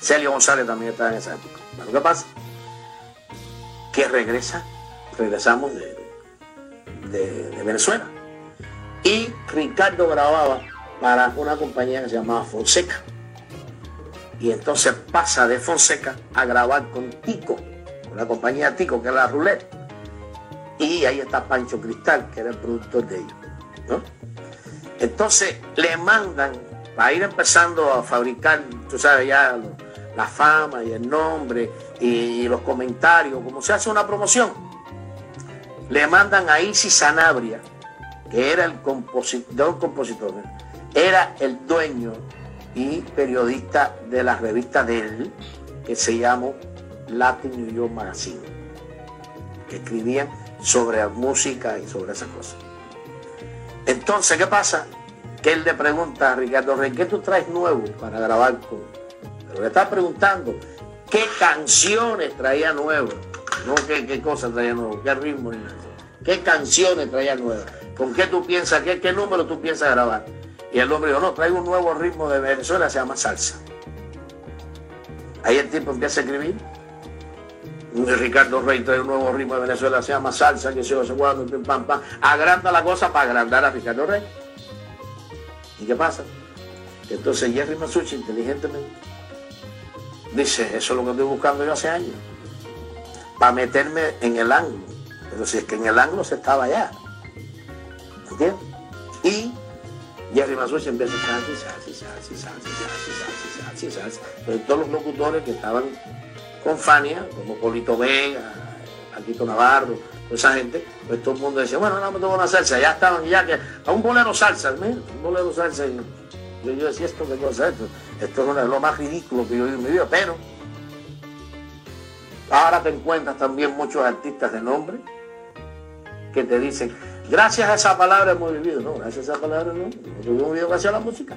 Celio González también estaba en esa época. Bueno, ¿qué pasa? Que regresa, regresamos de, de- Venezuela. Y Ricardo grababa para una compañía que se llamaba Fonseca. Y entonces pasa de Fonseca a grabar con Tico, con la compañía Tico, que es la Roulette. Y ahí está Pancho Cristal, que era el productor de ellos. ¿no? Entonces le mandan, para ir empezando a fabricar, tú sabes, ya la fama y el nombre y, y los comentarios, como se hace una promoción, le mandan a Isis Sanabria, que era el compositor, compositor, era el dueño y periodista de la revista de él, que se llamó Latin New York Magazine, que escribían sobre música y sobre esas cosas. Entonces, ¿qué pasa? Que él le pregunta a Ricardo Rey, ¿qué tú traes nuevo para grabar con? Pero le está preguntando, ¿qué canciones traía nuevo? No qué, qué cosas traía nuevo, qué ritmo. ¿Qué canciones traía nuevas? ¿Con qué tú piensas, qué, qué número tú piensas grabar? Y el hombre dijo, no, traigo un nuevo ritmo de Venezuela, se llama salsa. Ahí el tipo empieza a escribir. Ricardo Rey trae un nuevo ritmo de Venezuela, se llama salsa, que se yo, se cuando, pim, pam, pam. Agranda la cosa para agrandar a Ricardo Rey. ¿Y qué pasa? Entonces Jerry Masucci, inteligentemente, dice, eso es lo que estoy buscando yo hace años. Para meterme en el ángulo. Pero si es que en el ángulo se estaba allá. ¿Entiendes? Y Jerry Masucci empieza a salsa, salsa, salsa, salsa, salsa, salsa, salsa, salsa. Pero todos los locutores que estaban con Fania, como Polito Vega, Paquito Navarro, toda esa gente, pues todo el mundo decía, bueno, no me tomo una salsa, ya estaban, ya que, a un bolero salsa, mira, un bolero salsa. Yo, decía, esto qué cosa es esto, esto es lo más ridículo que yo he en mi vida, pero ahora te encuentras también muchos artistas de nombre que te dicen, gracias a esa palabra hemos vivido, no, gracias a esa palabra no, yo hemos vivido gracias a la música.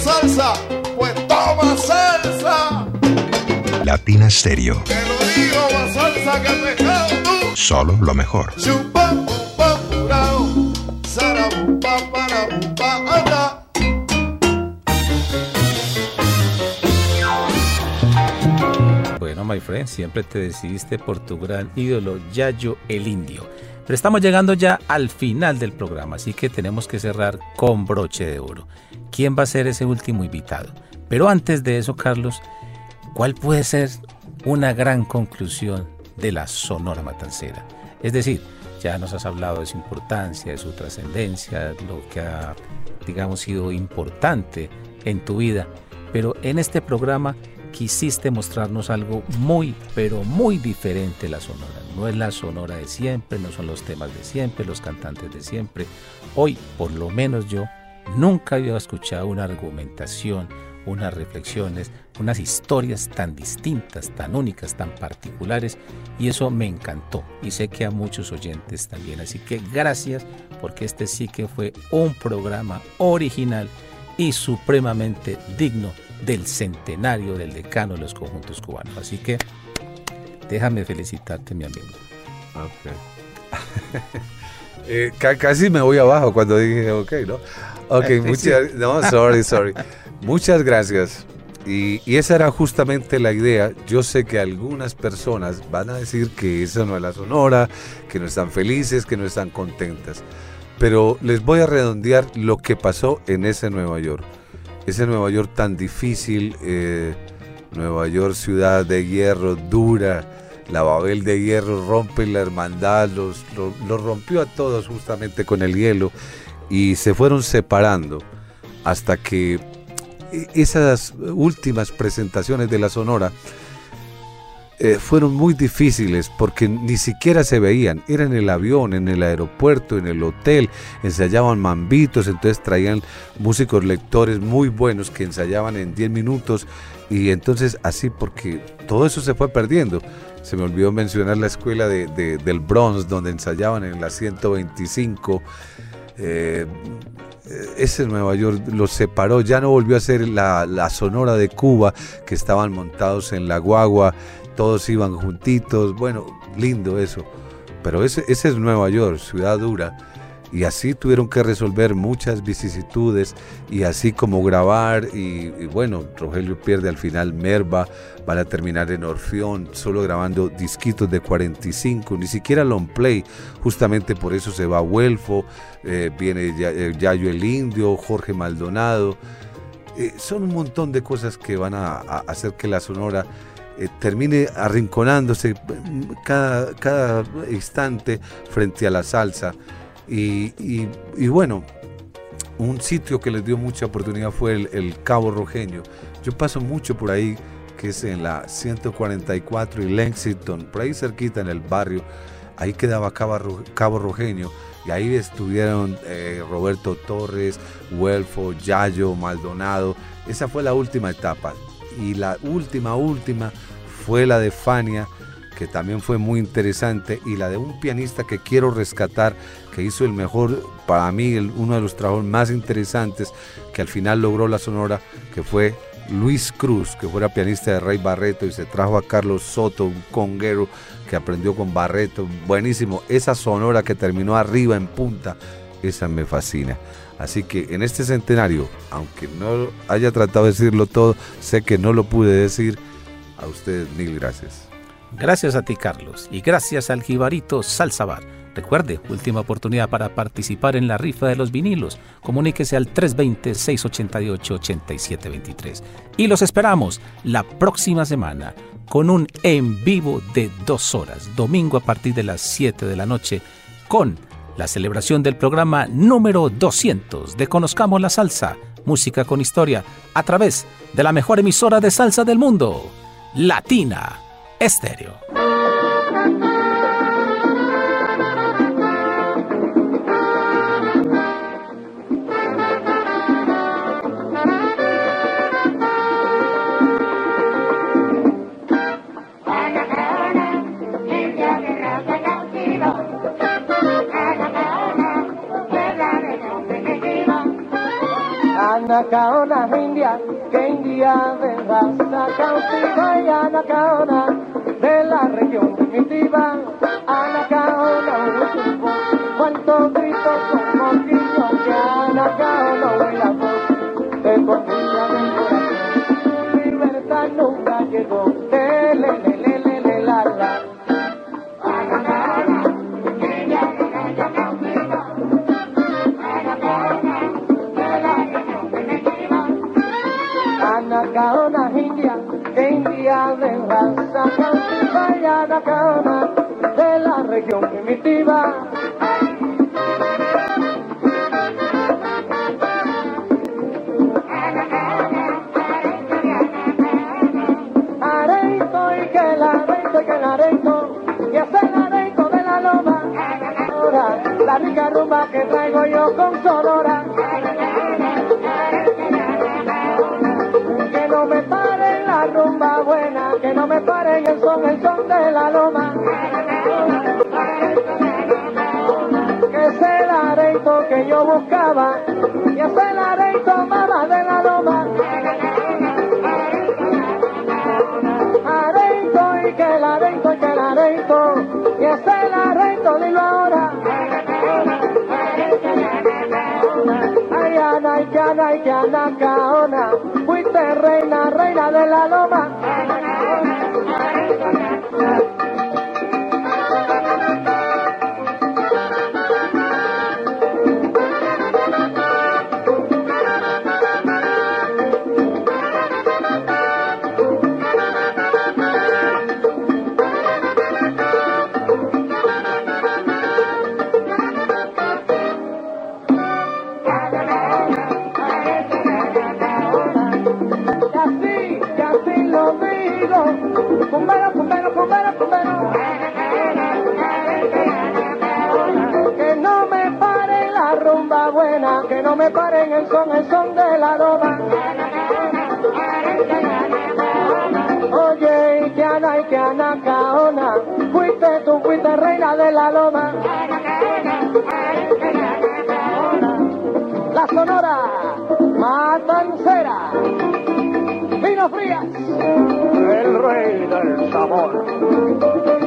Salsa, pues toma salsa. Latina Stereo. Te lo digo, más salsa que el pescado tú. Solo lo mejor. Chupa, pupa, purao. Sarabupa, parabupa, anda. Bueno, my friend, siempre te decidiste por tu gran ídolo, Yayo el Indio. Pero estamos llegando ya al final del programa, así que tenemos que cerrar con broche de oro. ¿Quién va a ser ese último invitado? Pero antes de eso, Carlos, ¿cuál puede ser una gran conclusión de la Sonora Matancera? Es decir, ya nos has hablado de su importancia, de su trascendencia, lo que ha, digamos, sido importante en tu vida. Pero en este programa quisiste mostrarnos algo muy, pero muy diferente la Sonora. No es la Sonora de siempre, no son los temas de siempre, los cantantes de siempre. Hoy, por lo menos yo, nunca había escuchado una argumentación, unas reflexiones, unas historias tan distintas, tan únicas, tan particulares y eso me encantó y sé que a muchos oyentes también. Así que gracias porque este sí que fue un programa original y supremamente digno del centenario del decano de los conjuntos cubanos. Así que déjame felicitarte, mi amigo. [laughs] Eh, ca- casi me voy abajo cuando dije, ok, ¿no? Ok, [laughs] muchas, no, sorry, sorry. Muchas gracias. Y, y esa era justamente la idea. Yo sé que algunas personas van a decir que eso no es la sonora, que no están felices, que no están contentas. Pero les voy a redondear lo que pasó en ese Nueva York. Ese Nueva York tan difícil, eh, Nueva York ciudad de hierro, dura, la Babel de hierro rompe la hermandad, los, lo- los rompió a todos justamente con el hielo y se fueron separando hasta que e- esas últimas presentaciones de la Sonora eh, fueron muy difíciles porque ni siquiera se veían. Era en el avión, en el aeropuerto, en el hotel, ensayaban mambitos, entonces traían músicos lectores muy buenos que ensayaban en 10 minutos y entonces así porque todo eso se fue perdiendo. Se me olvidó mencionar la escuela de- de- del Bronx donde ensayaban en la 125. Eh, ese Nueva York los separó, ya no volvió a ser la, la Sonora de Cuba, que estaban montados en la guagua, todos iban juntitos, bueno, lindo eso. Pero ese, ese es Nueva York, ciudad dura, y así tuvieron que resolver muchas vicisitudes, y así como grabar, y, bueno, Rogelio pierde al final Merva, van a terminar en Orfeón, solo grabando disquitos de 45, ni siquiera long play, justamente por eso se va Huelfo, eh, viene eh, Yayo el Indio, Jorge Maldonado. Eh, son un montón de cosas que van a, a hacer que la Sonora termine arrinconándose mm, cada, cada instante frente a la salsa. Y, y- bueno, un sitio que les dio mucha oportunidad fue el, Cabo Rojeño. Yo paso mucho por ahí, que es en la 144 y Lexington, por ahí cerquita en el barrio. Ahí quedaba Cabo Rojeño y ahí estuvieron eh, Roberto Torres, Huelfo, Yayo, Maldonado. Esa fue la última etapa. Y la última, última fue la de Fania, que también fue muy interesante, y la de un pianista que quiero rescatar, que hizo el mejor, para mí, uno de los trabajos más interesantes, que al final logró la sonora, que fue Luis Cruz, que fuera pianista de Rey Barreto y se trajo a Carlos Soto, un conguero que aprendió con Barreto, buenísimo, esa sonora que terminó arriba en punta, esa me fascina. Así que en este centenario, aunque no haya tratado de decirlo todo, sé que no lo pude decir, a ustedes mil gracias. Gracias a ti, Carlos, y gracias al Jibarito Salsa Bar. Recuerde, última oportunidad para participar en la rifa de los vinilos. Comuníquese al 320-688-8723. Y los esperamos la próxima semana con un en vivo de dos horas, domingo a partir de las 7 de la noche, con la celebración del programa número 200 de Conozcamos la Salsa, música con historia, a través de la mejor emisora de salsa del mundo, Latina Estéreo. Anacaona India, que India de raza cautiva y Anacaona de la región primitiva. Anacaona Huizupo, cuánto grito como guillo que Anacaona huela voz de primitiva. Areito y que la areito y que la areito, y es el areito de la loma. La rica rumba que traigo yo con Sonora. Que no me paren la rumba buena, que no me paren el son, el son de la loma. Que yo buscaba, y es el areito mamá de la loma. Areito y que el areito y que el areito, y es el areito, dilo ahora. Ay, Ana, y Ana, y Ana, Caona, fuiste reina, y que Ana, y que Ana Caona, fuiste tú, fuiste reina de la loma. La sonora, matancera, vino frías, el rey del sabor.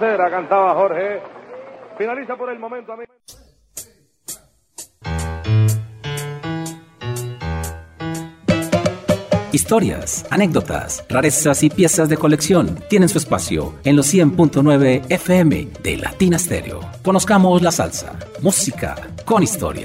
Cantaba Jorge. Finaliza por el momento, amigo. Historias, anécdotas, rarezas y piezas de colección tienen su espacio en los 100.9 FM de Latina Stereo. Conozcamos la salsa, música con historia.